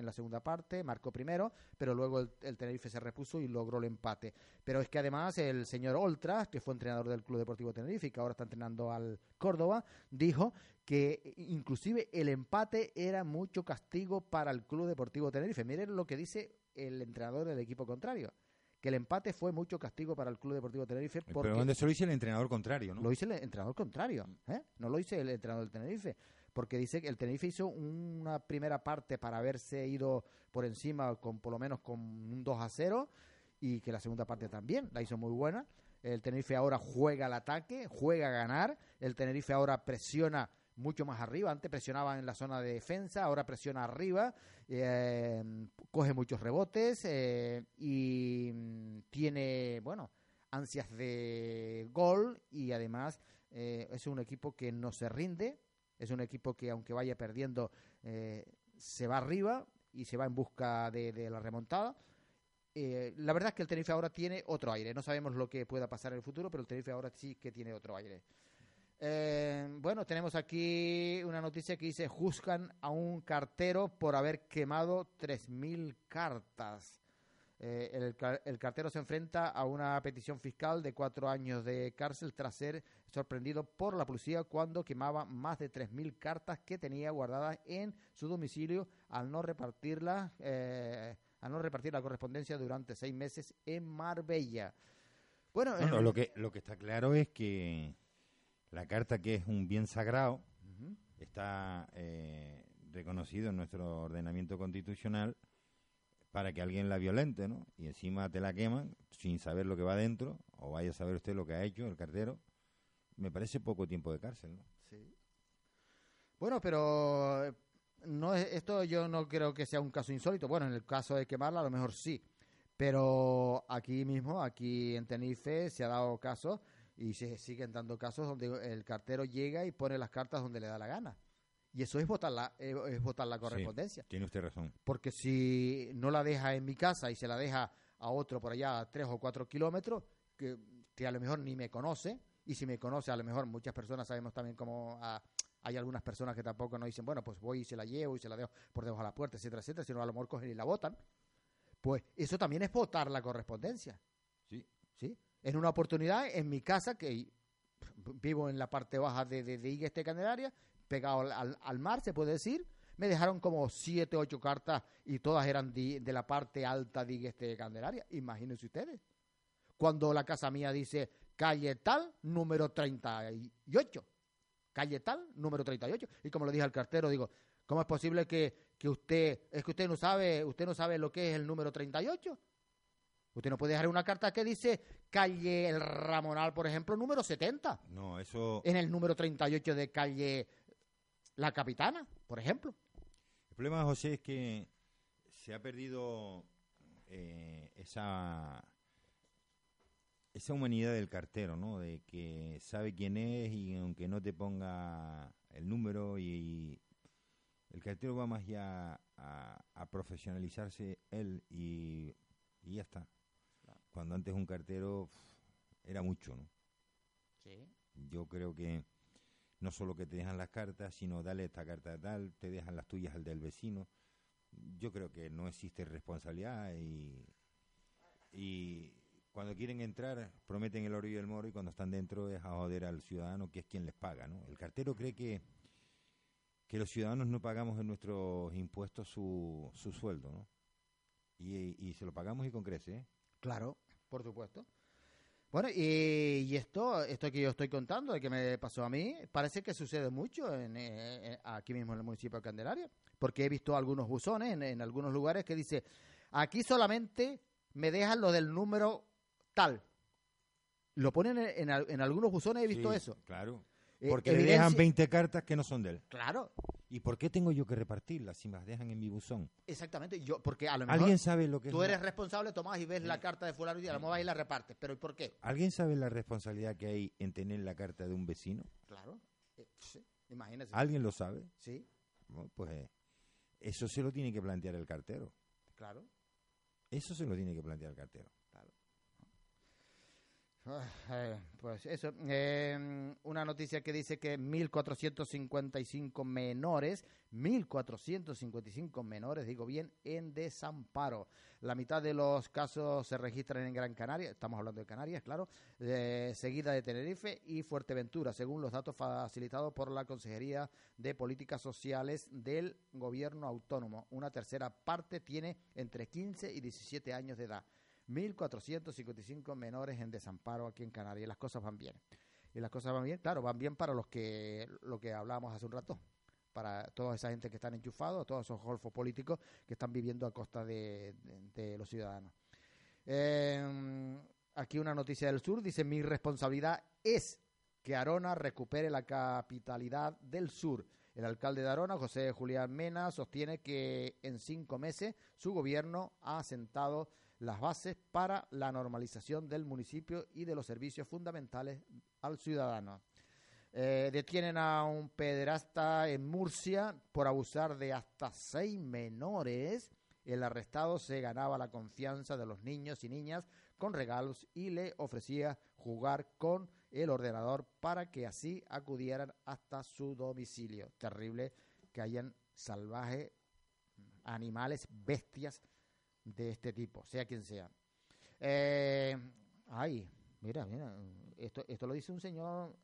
la segunda parte, marcó primero, pero luego el, el, Tenerife se repuso y logró el empate. Pero es que además el señor Oltras, que fue entrenador del Club Deportivo Tenerife y que ahora está entrenando al Córdoba, dijo que inclusive el empate era mucho castigo para el Club Deportivo Tenerife. Miren lo que dice el entrenador del equipo contrario que el empate fue mucho castigo para el Club Deportivo Tenerife. Porque
Pero donde se lo dice el entrenador contrario, ¿no?
Lo dice el entrenador contrario, ¿eh? No lo dice el entrenador del Tenerife. Porque dice que el Tenerife hizo una primera parte para haberse ido por encima con por lo menos con un 2 a 0 y que la segunda parte también la hizo muy buena. El Tenerife ahora juega al ataque, juega a ganar. El Tenerife ahora presiona mucho más arriba. Antes presionaba en la zona de defensa, ahora presiona arriba, eh, coge muchos rebotes eh, y mm, tiene, bueno, ansias de gol y además eh, es un equipo que no se rinde, es un equipo que aunque vaya perdiendo eh, se va arriba y se va en busca de, la remontada. Eh, la verdad es que el Tenerife ahora tiene otro aire. No sabemos lo que pueda pasar en el futuro, pero el Tenerife ahora sí que tiene otro aire. Eh, bueno, tenemos aquí una noticia que dice juzgan a un cartero por haber quemado 3.000 cartas. Eh, el, el, cartero se enfrenta a una petición fiscal de cuatro años de cárcel tras ser sorprendido por la policía cuando quemaba más de 3.000 cartas que tenía guardadas en su domicilio al no repartirlas, eh, al no repartir la correspondencia durante seis meses en Marbella. Bueno,
bueno lo, que, lo que está claro es que la carta, que es un bien sagrado, uh -huh. está eh, reconocido en nuestro ordenamiento constitucional para que alguien la violente, ¿no? Y encima te la queman sin saber lo que va dentro, o vaya a saber usted lo que ha hecho el cartero. Me parece poco tiempo de cárcel, ¿no?
Sí. Bueno, pero eh, no es, esto yo no creo que sea un caso insólito. Bueno, en el caso de quemarla a lo mejor sí. Pero aquí mismo, aquí en Tenerife, se ha dado casos y se siguen dando casos donde el cartero llega y pone las cartas donde le da la gana. Y eso es votar la, eh, es votar la correspondencia.
Sí, tiene usted razón.
Porque si no la deja en mi casa y se la deja a otro por allá a tres o cuatro kilómetros, que, que a lo mejor ni me conoce, y si me conoce, a lo mejor muchas personas sabemos también cómo hay algunas personas que tampoco nos dicen, bueno, pues voy y se la llevo y se la dejo por debajo de la puerta, etcétera, etcétera, sino a lo mejor cogen y la botan. Pues eso también es votar la correspondencia.
Sí.
¿Sí? En una oportunidad, en mi casa, que vivo en la parte baja de, de, de Igueste Candelaria, pegado al, al, mar, se puede decir, me dejaron como siete, ocho cartas y todas eran de, la parte alta de Igueste Candelaria. Imagínense ustedes. Cuando la casa mía dice calle tal, número 38. Calle tal, número 38. Y como le dije al cartero, digo, ¿cómo es posible que, que usted, es que usted no sabe, usted no sabe lo que es el número 38? Usted no puede dejar una carta que dice calle El Ramonal, por ejemplo, número 70.
No, eso...
En el número 38 de calle La Capitana, por ejemplo.
El problema, José, es que se ha perdido eh, esa esa humanidad del cartero, ¿no? De que sabe quién es y aunque no te ponga el número y, el cartero va más ya a, a profesionalizarse él y, y ya está. Cuando antes un cartero era mucho, ¿no?
Sí.
Yo creo que no solo que te dejan las cartas, sino dale esta carta a tal, te dejan las tuyas al del vecino. Yo creo que no existe responsabilidad y, y cuando quieren entrar prometen el oro y el moro y cuando están dentro es a joder al ciudadano que es quien les paga, ¿no? El cartero cree que que los ciudadanos no pagamos en nuestros impuestos su, su sueldo, ¿no? Y, y se lo pagamos y con crece, ¿eh?
Claro, por supuesto. Bueno, y, y, esto, esto que yo estoy contando, que me pasó a mí, parece que sucede mucho en, eh, aquí mismo en el municipio de Candelaria, porque he visto algunos buzones en, en algunos lugares que dice, aquí solamente me dejan lo del número tal. Lo ponen en, en, en algunos buzones, he visto
Sí,
eso.
Claro.
Eh,
Porque le dejan 20 cartas que no son de él.
Claro,
¿Y por qué tengo yo que repartirlas si me las dejan en mi buzón?
exactamente. Yo, porque a lo mejor
¿Alguien sabe lo que
tú
es
eres
la-
responsable, tomás y ves la carta de fulano y a lo mejor vas y la repartes. ¿Pero ¿y por qué?
¿Alguien sabe la responsabilidad que hay en tener la carta de un vecino?
Claro. Eh, sí, imagínese.
¿Alguien lo sabe?
Sí,
pues eh, eso se lo tiene que plantear el cartero.
claro.
Eso se lo tiene que plantear el cartero.
Ah, eh, pues eso, eh, una noticia que dice que 1.455 menores, 1.455 menores, digo bien, en desamparo. La mitad de los casos se registran en Gran Canaria, estamos hablando de Canarias, claro, eh, seguida de Tenerife y Fuerteventura, según los datos facilitados por la Consejería de Políticas Sociales del Gobierno Autónomo. Una tercera parte tiene entre 15 y 17 años de edad. 1.455 menores en desamparo aquí en Canarias. Las cosas van bien. Y las cosas van bien, claro, van bien para los que lo que hablábamos hace un rato, para toda esa gente que están enchufados, todos esos golfos políticos que están viviendo a costa de, de- de los ciudadanos. Eh, aquí una noticia del sur dice: Mi responsabilidad es que Arona recupere la capitalidad del sur. El alcalde de Arona, José Julián Mena, sostiene que en cinco meses su gobierno ha asentado las bases para la normalización del municipio y de los servicios fundamentales al ciudadano. Eh, detienen a un pederasta en Murcia por abusar de hasta seis menores. El arrestado se ganaba la confianza de los niños y niñas con regalos y le ofrecía jugar con el ordenador para que así acudieran hasta su domicilio. Terrible que hayan salvajes animales, bestias de este tipo, sea quien sea. Eh, ay, mira, mira, esto, esto lo dice un señor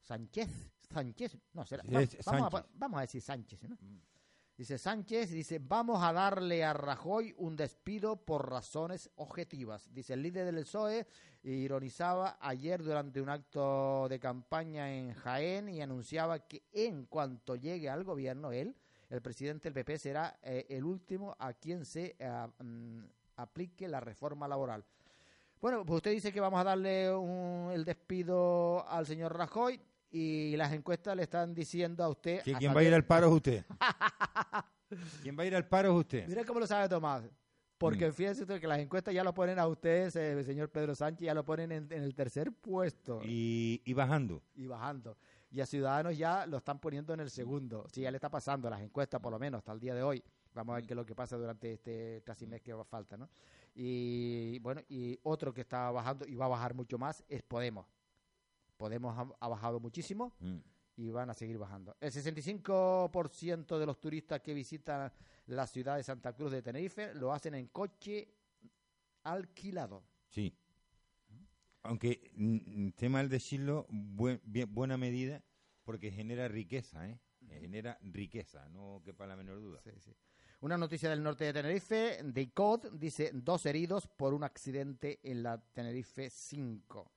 Sánchez, Sánchez, no, será, va- vamos, a, vamos a decir Sánchez, ¿no? Dice Sánchez, dice, vamos a darle a Rajoy un despido por razones objetivas. Dice, el líder del PSOE ironizaba ayer durante un acto de campaña en Jaén y anunciaba que en cuanto llegue al gobierno él, el presidente del PP será eh, el último a quien se eh, mm, aplique la reforma laboral. Bueno, pues usted dice que vamos a darle un- el despido al señor Rajoy y las encuestas le están diciendo a usted...
Que quien va a ir al paro es usted. (laughs) quien va a ir al paro es usted.
Mira cómo lo sabe Tomás. Porque
Mm.
fíjese usted que las encuestas ya lo ponen a usted, eh, señor Pedro Sánchez, ya lo ponen en, en el tercer puesto
Y, y bajando.
y bajando. Y a Ciudadanos ya lo están poniendo en el segundo. Sí, ya le está pasando las encuestas, por lo menos, hasta el día de hoy. Vamos a ver qué es lo que pasa durante este casi mes que va- falta, ¿no? Y bueno, y otro que está bajando y va a bajar mucho más es Podemos. Podemos ha, ha bajado muchísimo
Mm.
y van a seguir bajando. El 65% de los turistas que visitan la ciudad de Santa Cruz de Tenerife lo hacen en coche alquilado.
Sí. Aunque mm, esté mal decirlo, buen- bien- buena medida, porque genera riqueza, ¿eh? Genera riqueza, no quepa la menor duda.
Una noticia del norte de Tenerife, de ICOD, dice dos heridos por un accidente en la Tenerife 5.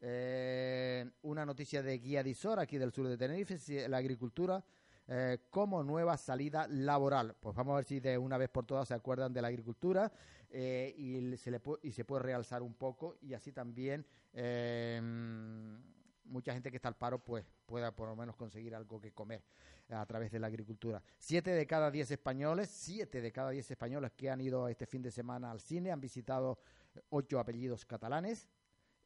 Eh, una noticia de Guía Disor, aquí del sur de Tenerife, la agricultura eh, como nueva salida laboral. Pues vamos a ver si de una vez por todas se acuerdan de la agricultura eh, y, se le y se puede realzar un poco y así también eh, mucha gente que está al paro pues pueda por lo menos conseguir algo que comer a través de la agricultura. Siete de cada diez españoles, siete de cada diez españoles que han ido este fin de semana al cine han visitado ocho apellidos catalanes.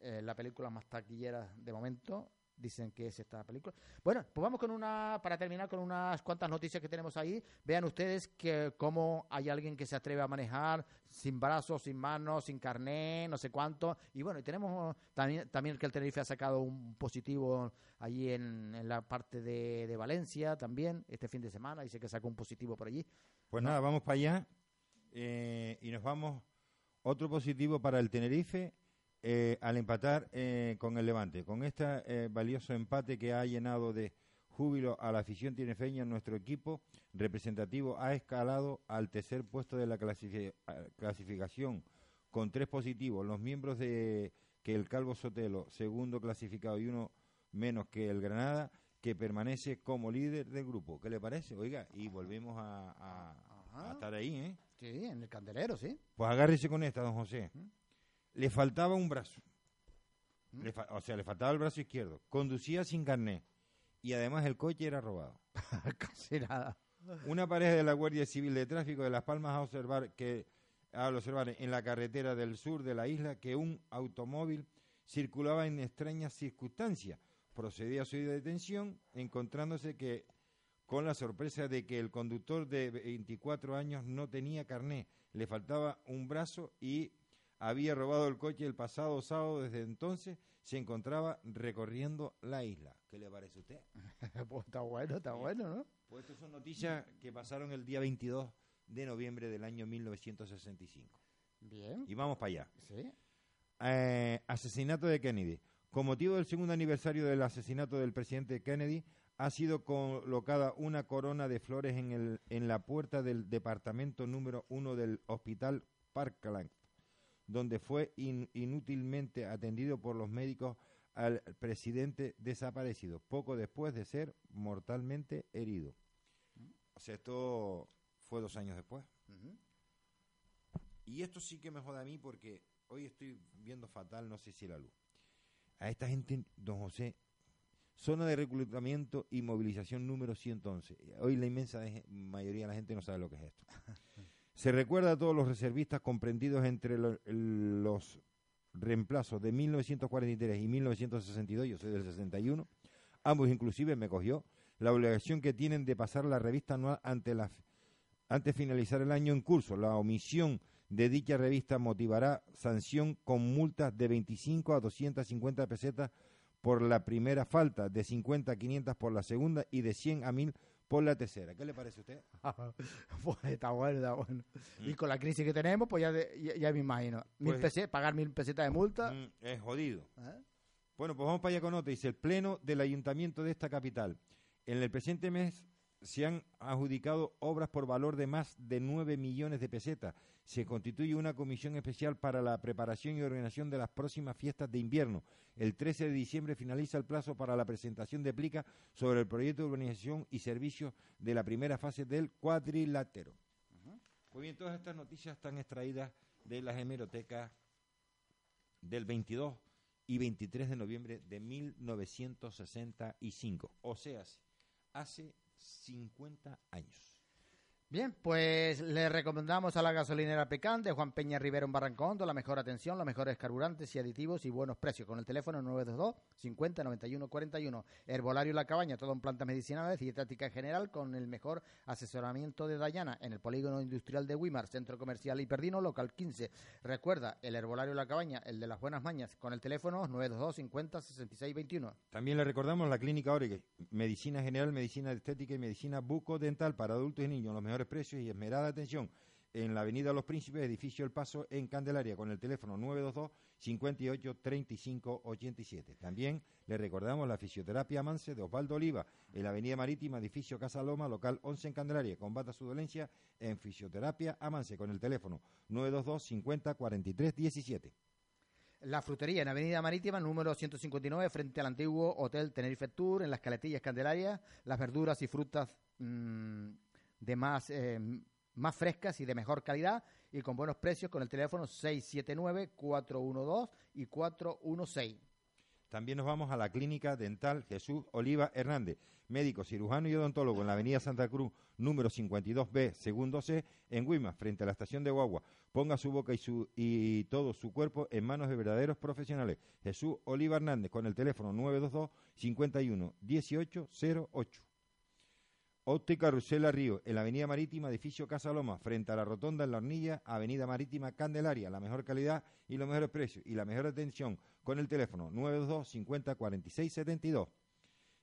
Eh, la película más taquillera de momento dicen que es esta película. Bueno, pues vamos con una, para terminar con unas cuantas noticias que tenemos ahí. Vean ustedes que cómo hay alguien que se atreve a manejar sin brazos, sin manos, sin carné, no sé cuánto. Y bueno, y tenemos también, también que el Tenerife ha sacado un positivo allí en, en la parte de, de Valencia también, este fin de semana. Dice que sacó un positivo por allí.
Pues nada, vamos para allá eh, y nos vamos. Otro positivo para el Tenerife eh, al empatar eh, con el Levante. Con este eh, valioso empate que ha llenado de júbilo a la afición tinerfeña, nuestro equipo representativo ha escalado al tercer puesto de la clasifi- eh, clasificación con tres positivos. Los miembros de que el Calvo Sotelo, segundo clasificado y uno menos que el Granada, que permanece como líder del grupo. ¿Qué le parece? Oiga, y volvemos a, a- a estar ahí, ¿eh?
Sí, en el candelero, sí.
Pues agárrese con esta, don José. Le faltaba un brazo. Le fa- o sea, le faltaba el brazo izquierdo. Conducía sin carné. Y además el coche era robado. (laughs)
Casi nada.
Una pareja de la Guardia Civil de Tráfico de Las Palmas a observar que al observar en la carretera del sur de la isla que un automóvil circulaba en extrañas circunstancias. Procedía a su detención, encontrándose que con la sorpresa de que el conductor de 24 años no tenía carné, le faltaba un brazo y había robado el coche el pasado sábado. Desde entonces se encontraba recorriendo la isla. ¿Qué le parece a usted? (laughs)
pues está bueno, está bueno, ¿no?
Pues estas son noticias que pasaron el día 22 de noviembre del año 1965.
Bien.
Y vamos para allá.
Sí.
Eh, asesinato de Kennedy. Con motivo del segundo aniversario del asesinato del presidente Kennedy, ha sido colocada una corona de flores en, el, en la puerta del departamento número uno del Hospital Parkland, donde fue in- inútilmente atendido por los médicos al presidente desaparecido, poco después de ser mortalmente herido. O sea, esto fue dos años después. Y esto sí que me jode a mí porque hoy estoy viendo fatal, no sé si la luz. A esta gente, don José, zona de reclutamiento y movilización número 111. Hoy la inmensa mayoría de la gente no sabe lo que es esto. (laughs) Se recuerda a todos los reservistas comprendidos entre los reemplazos de 1943 y 1962, yo soy del 61, ambos inclusive me cogió, la obligación que tienen de pasar la revista anual ante la, antes de finalizar el año en curso. La omisión de dicha revista motivará sanción con multas de 25 a 250 pesetas por la primera falta, de 50 a 500 por la segunda y de 100 a 1000 por la tercera. ¿Qué le parece a usted? (laughs)
pues está bueno, está bueno. Y con la crisis que tenemos, pues ya, ya me imagino. Mil
Pues-
pesetas, pagar mil pesetas de multa.
Mm, es jodido.
¿eh?
Bueno, pues vamos para allá con otra. Dice, el Pleno del Ayuntamiento de esta capital. En el presente mes se han adjudicado obras por valor de más de 9 millones de pesetas. Se constituye una comisión especial para la preparación y organización de las próximas fiestas de invierno. El 13 de diciembre finaliza el plazo para la presentación de plica sobre el proyecto de urbanización y servicios de la primera fase del cuadrilátero. Muy bien, todas estas noticias están extraídas de las hemerotecas del 22 y 23 de noviembre de 1965. O sea, hace 50 años.
Bien, pues le recomendamos a la gasolinera Pecan de Juan Peña Rivero en Barrancondo la mejor atención, los mejores carburantes y aditivos y buenos precios con el teléfono 922 50 91 41. Herbolario La Cabaña, todo en plantas medicinales, dietética en general con el mejor asesoramiento de Dayana en el polígono industrial de Wimar, centro comercial Hiperdino, local 15. Recuerda, el Herbolario La Cabaña, el de las buenas mañas, con el teléfono 922 50 66 21.
También le recordamos la Clínica Oregue, medicina general, medicina estética y medicina bucodental para adultos y niños, los mejores precios y esmerada atención en la Avenida Los Príncipes, edificio El Paso, en Candelaria, con el teléfono 922 58 35 87. También le recordamos la fisioterapia Mance de Osvaldo Oliva, en la Avenida Marítima, edificio Casa Loma, local 11 en Candelaria. Combata su dolencia en fisioterapia Amance, con el teléfono 922 50 43 17.
La frutería en Avenida Marítima, número 159, frente al antiguo Hotel Tenerife Tour, en las Caletillas Candelaria. Las verduras y frutas mm, de más, eh, más frescas y de mejor calidad y con buenos precios con el teléfono 679-412 y 416.
También nos vamos a la Clínica Dental Jesús Oliva Hernández, médico cirujano y odontólogo en la Avenida Santa Cruz, número 52B, segundo C, en Guima, frente a la estación de Guagua. Ponga su boca y, su, y todo su cuerpo en manos de verdaderos profesionales. Jesús Oliva Hernández, con el teléfono 922 51 1808. Óptica Rusela Río, en la Avenida Marítima, edificio Casa Loma, frente a la Rotonda en la Hornilla, Avenida Marítima Candelaria, la mejor calidad y los mejores precios y la mejor atención con el teléfono 922 50 46 72.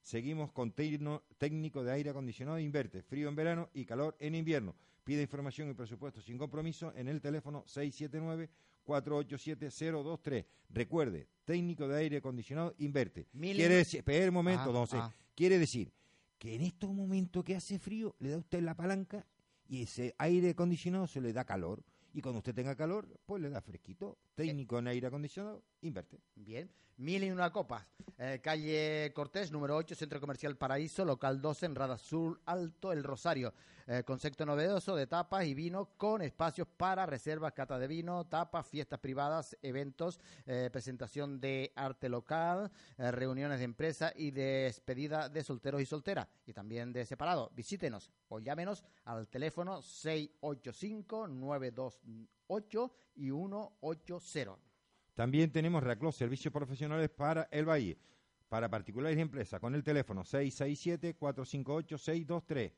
Seguimos con tecno- técnico de aire acondicionado Inverte, frío en verano y calor en invierno. Pide información y presupuesto sin compromiso en el teléfono 679 487 023. Recuerde, técnico de aire acondicionado Inverte. Quiere decir, espera un momento,
Ah,
José.
ah.
Quiere decir que en estos momentos que hace frío, le da usted la palanca y ese aire acondicionado se le da calor. Y cuando usted tenga calor, pues le da fresquito. Técnico en aire acondicionado, inverte.
Bien. Mil y una copas. Eh, calle Cortés, número 8, Centro Comercial Paraíso, local 12, en Rada Sur Alto, El Rosario. Eh, concepto novedoso de tapas y vino con espacios para reservas, cata de vino, tapas, fiestas privadas, eventos, eh, presentación de arte local, reuniones de empresa y despedida de solteros y solteras y también de separados. Visítenos o llámenos al teléfono 685-928 y 180.
También tenemos Reaclos, servicios profesionales para el Valle, para particulares y empresas, con el teléfono 667-458-623.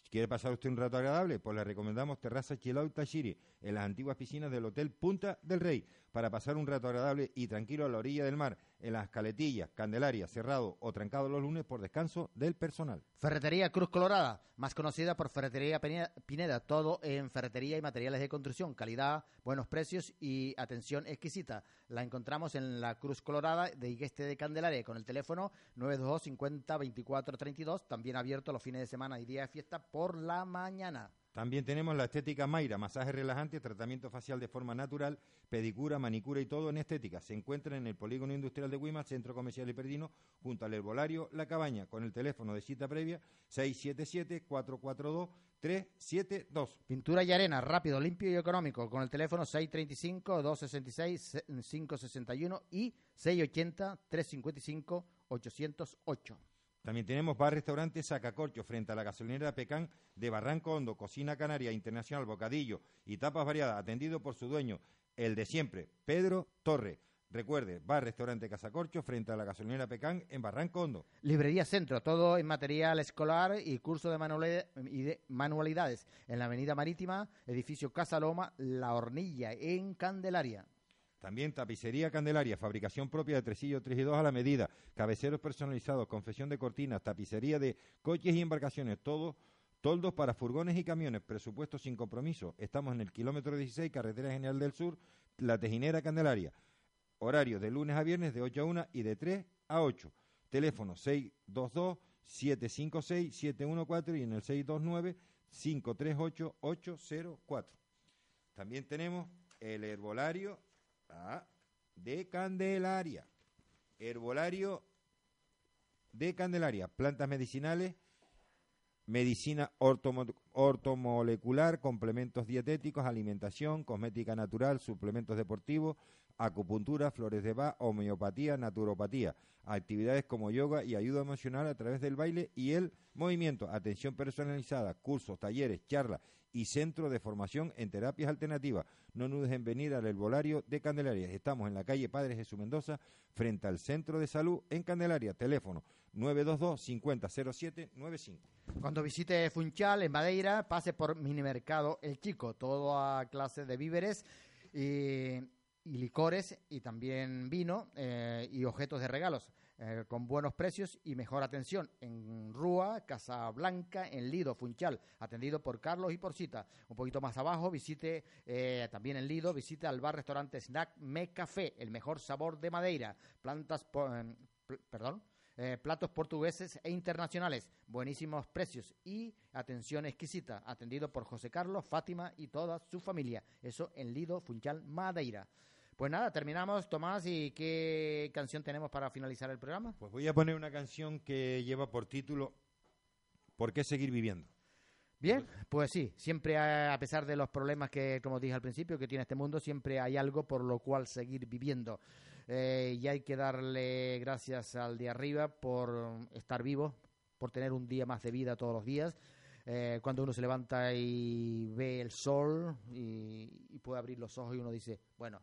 Si quiere pasar usted un rato agradable, pues le recomendamos Terraza Chilau Tashiri, en las antiguas piscinas del Hotel Punta del Rey, para pasar un rato agradable y tranquilo a la orilla del mar, en las Caletillas, Candelaria, cerrado o trancado los lunes por descanso del personal.
Ferretería Cruz Colorada, más conocida por Ferretería Pineda, todo en ferretería y materiales de construcción, calidad, buenos precios y atención exquisita. La encontramos en la Cruz Colorada de Igueste de Candelaria con el teléfono 922 50 24 32, también abierto los fines de semana y día de fiesta por la mañana.
También tenemos la estética Mayra, masaje relajante, tratamiento facial de forma natural, pedicura, manicura y todo en estética. Se encuentra en el polígono industrial de Guima, centro comercial y Perdino, junto al herbolario La Cabaña, con el teléfono de cita previa 677-442-372.
Pintura y arena, rápido, limpio y económico, con el teléfono 635-266-561 y 680-355-808.
También tenemos bar restaurante Sacacorcho frente a la gasolinera Pecán de Barranco Hondo, Cocina Canaria Internacional, Bocadillo y tapas variadas, atendido por su dueño, el de siempre, Pedro Torre. Recuerde, bar restaurante Casacorcho frente a la gasolinera Pecán en Barranco Hondo.
Librería Centro, todo en material escolar y curso de, de manualidades en la Avenida Marítima, edificio Casa Loma, La Hornilla, en Candelaria.
También tapicería Candelaria, fabricación propia de tresillos 3 y 2 a la medida, cabeceros personalizados, confección de cortinas, tapicería de coches y embarcaciones, todo, toldos para furgones y camiones, presupuesto sin compromiso. Estamos en el kilómetro 16, Carretera General del Sur, La Tejinera Candelaria. Horario de lunes a viernes de 8 a 1 y de 3 a 8. Teléfono 622-756-714 y en el 629-538-804. También tenemos el herbolario ah, de Candelaria. Herbolario de Candelaria. Plantas medicinales medicina ortomo- ortomolecular, complementos dietéticos, alimentación, cosmética natural, suplementos deportivos, acupuntura, flores de Bach, homeopatía, naturopatía, actividades como yoga y ayuda emocional a través del baile y el movimiento, atención personalizada, cursos, talleres, charlas y centro de formación en terapias alternativas. No dudes en venir al Herbolario de Candelaria. Estamos en la calle Padre Jesús Mendoza, frente al Centro de Salud en Candelaria. Teléfono 922 5007 95.
Cuando visite Funchal en Madeira, pase por Minimercado El Chico, toda clase de víveres y, y licores y también vino eh, y objetos de regalos eh, con buenos precios y mejor atención en Rúa, Casablanca, en Lido, Funchal, atendido por Carlos y por Cita. Un poquito más abajo, visite eh, también en Lido, visite al bar restaurante Snack Me Café, el mejor sabor de Madeira, plantas, em, perdón, eh, platos portugueses e internacionales, buenísimos precios y atención exquisita, atendido por José Carlos, Fátima y toda su familia. Eso en Lido, Funchal, Madeira. Pues nada, terminamos, Tomás, ¿y qué canción tenemos para finalizar el programa?
Pues voy a poner una canción que lleva por título ¿Por qué seguir viviendo?
Bien, pues sí, siempre a pesar de los problemas que, como dije al principio, que tiene este mundo, siempre hay algo por lo cual seguir viviendo. Eh, y hay que darle gracias al de arriba por estar vivo, por tener un día más de vida todos los días. Eh, cuando uno se levanta y ve el sol y, y puede abrir los ojos y uno dice, bueno,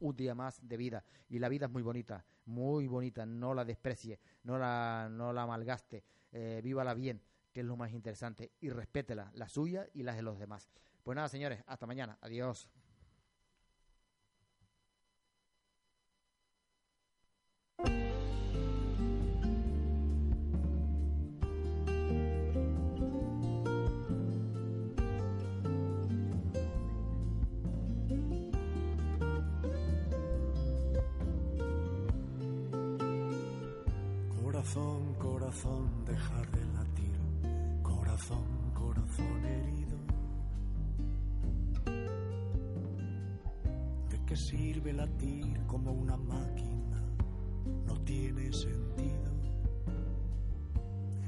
un día más de vida. Y la vida es muy bonita, muy bonita, no la desprecie, no la, no la malgaste, eh, vívala bien, que es lo más interesante, y respétela, la suya y las de los demás. Pues nada, señores, hasta mañana, adiós.
Corazón, herido. ¿De qué sirve latir como una máquina? No tiene sentido.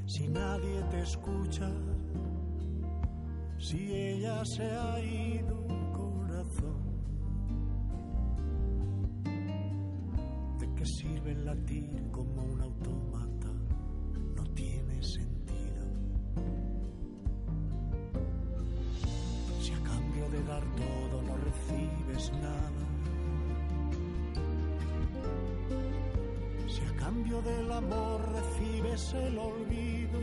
Si nadie te escucha, si ella se ha ido, corazón. ¿De qué sirve latir como un autómata? Del amor recibes el olvido.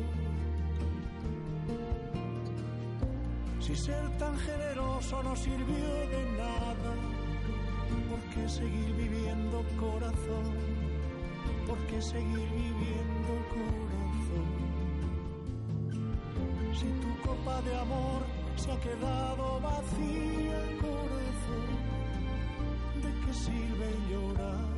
Si ser tan generoso no sirvió de nada. ¿Por qué seguir viviendo corazón? ¿Por qué seguir viviendo corazón? Si tu copa de amor se ha quedado vacía, corazón, ¿de qué sirve llorar?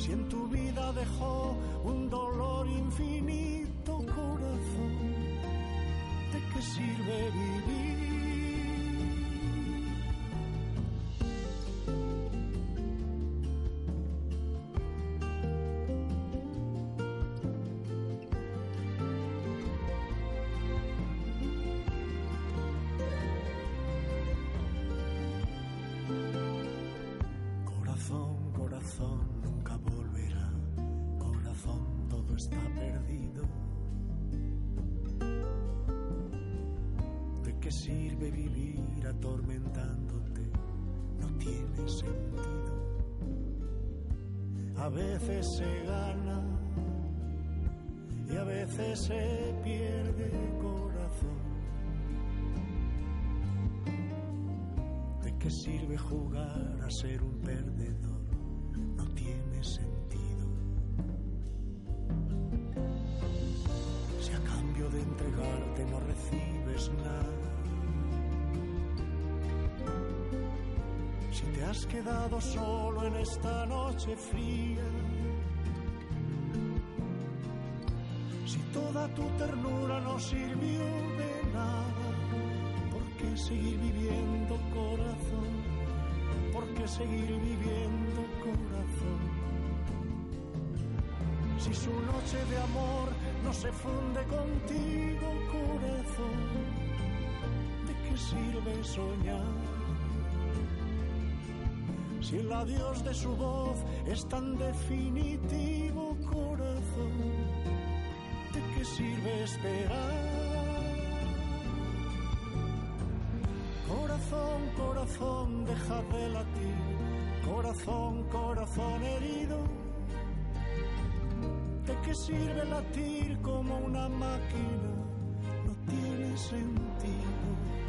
Si en tu vida dejó un dolor infinito, corazón, ¿de qué sirve vivir? Qué sirve vivir atormentándote? No tiene sentido. A veces se gana y a veces se pierde corazón. ¿De qué sirve jugar a ser un perdedor? No tiene sentido. Si a cambio de entregarte no recibes nada. Si te has quedado solo en esta noche fría. Si toda tu ternura no sirvió de nada. ¿Por qué seguir viviendo corazón? ¿Por qué seguir viviendo corazón? Si su noche de amor no se funde contigo, corazón. ¿De qué sirve soñar? Si el adiós de su voz es tan definitivo, corazón, ¿de qué sirve esperar? Corazón, corazón, deja de latir. Corazón, corazón herido. ¿De qué sirve latir como una máquina? No tiene sentido.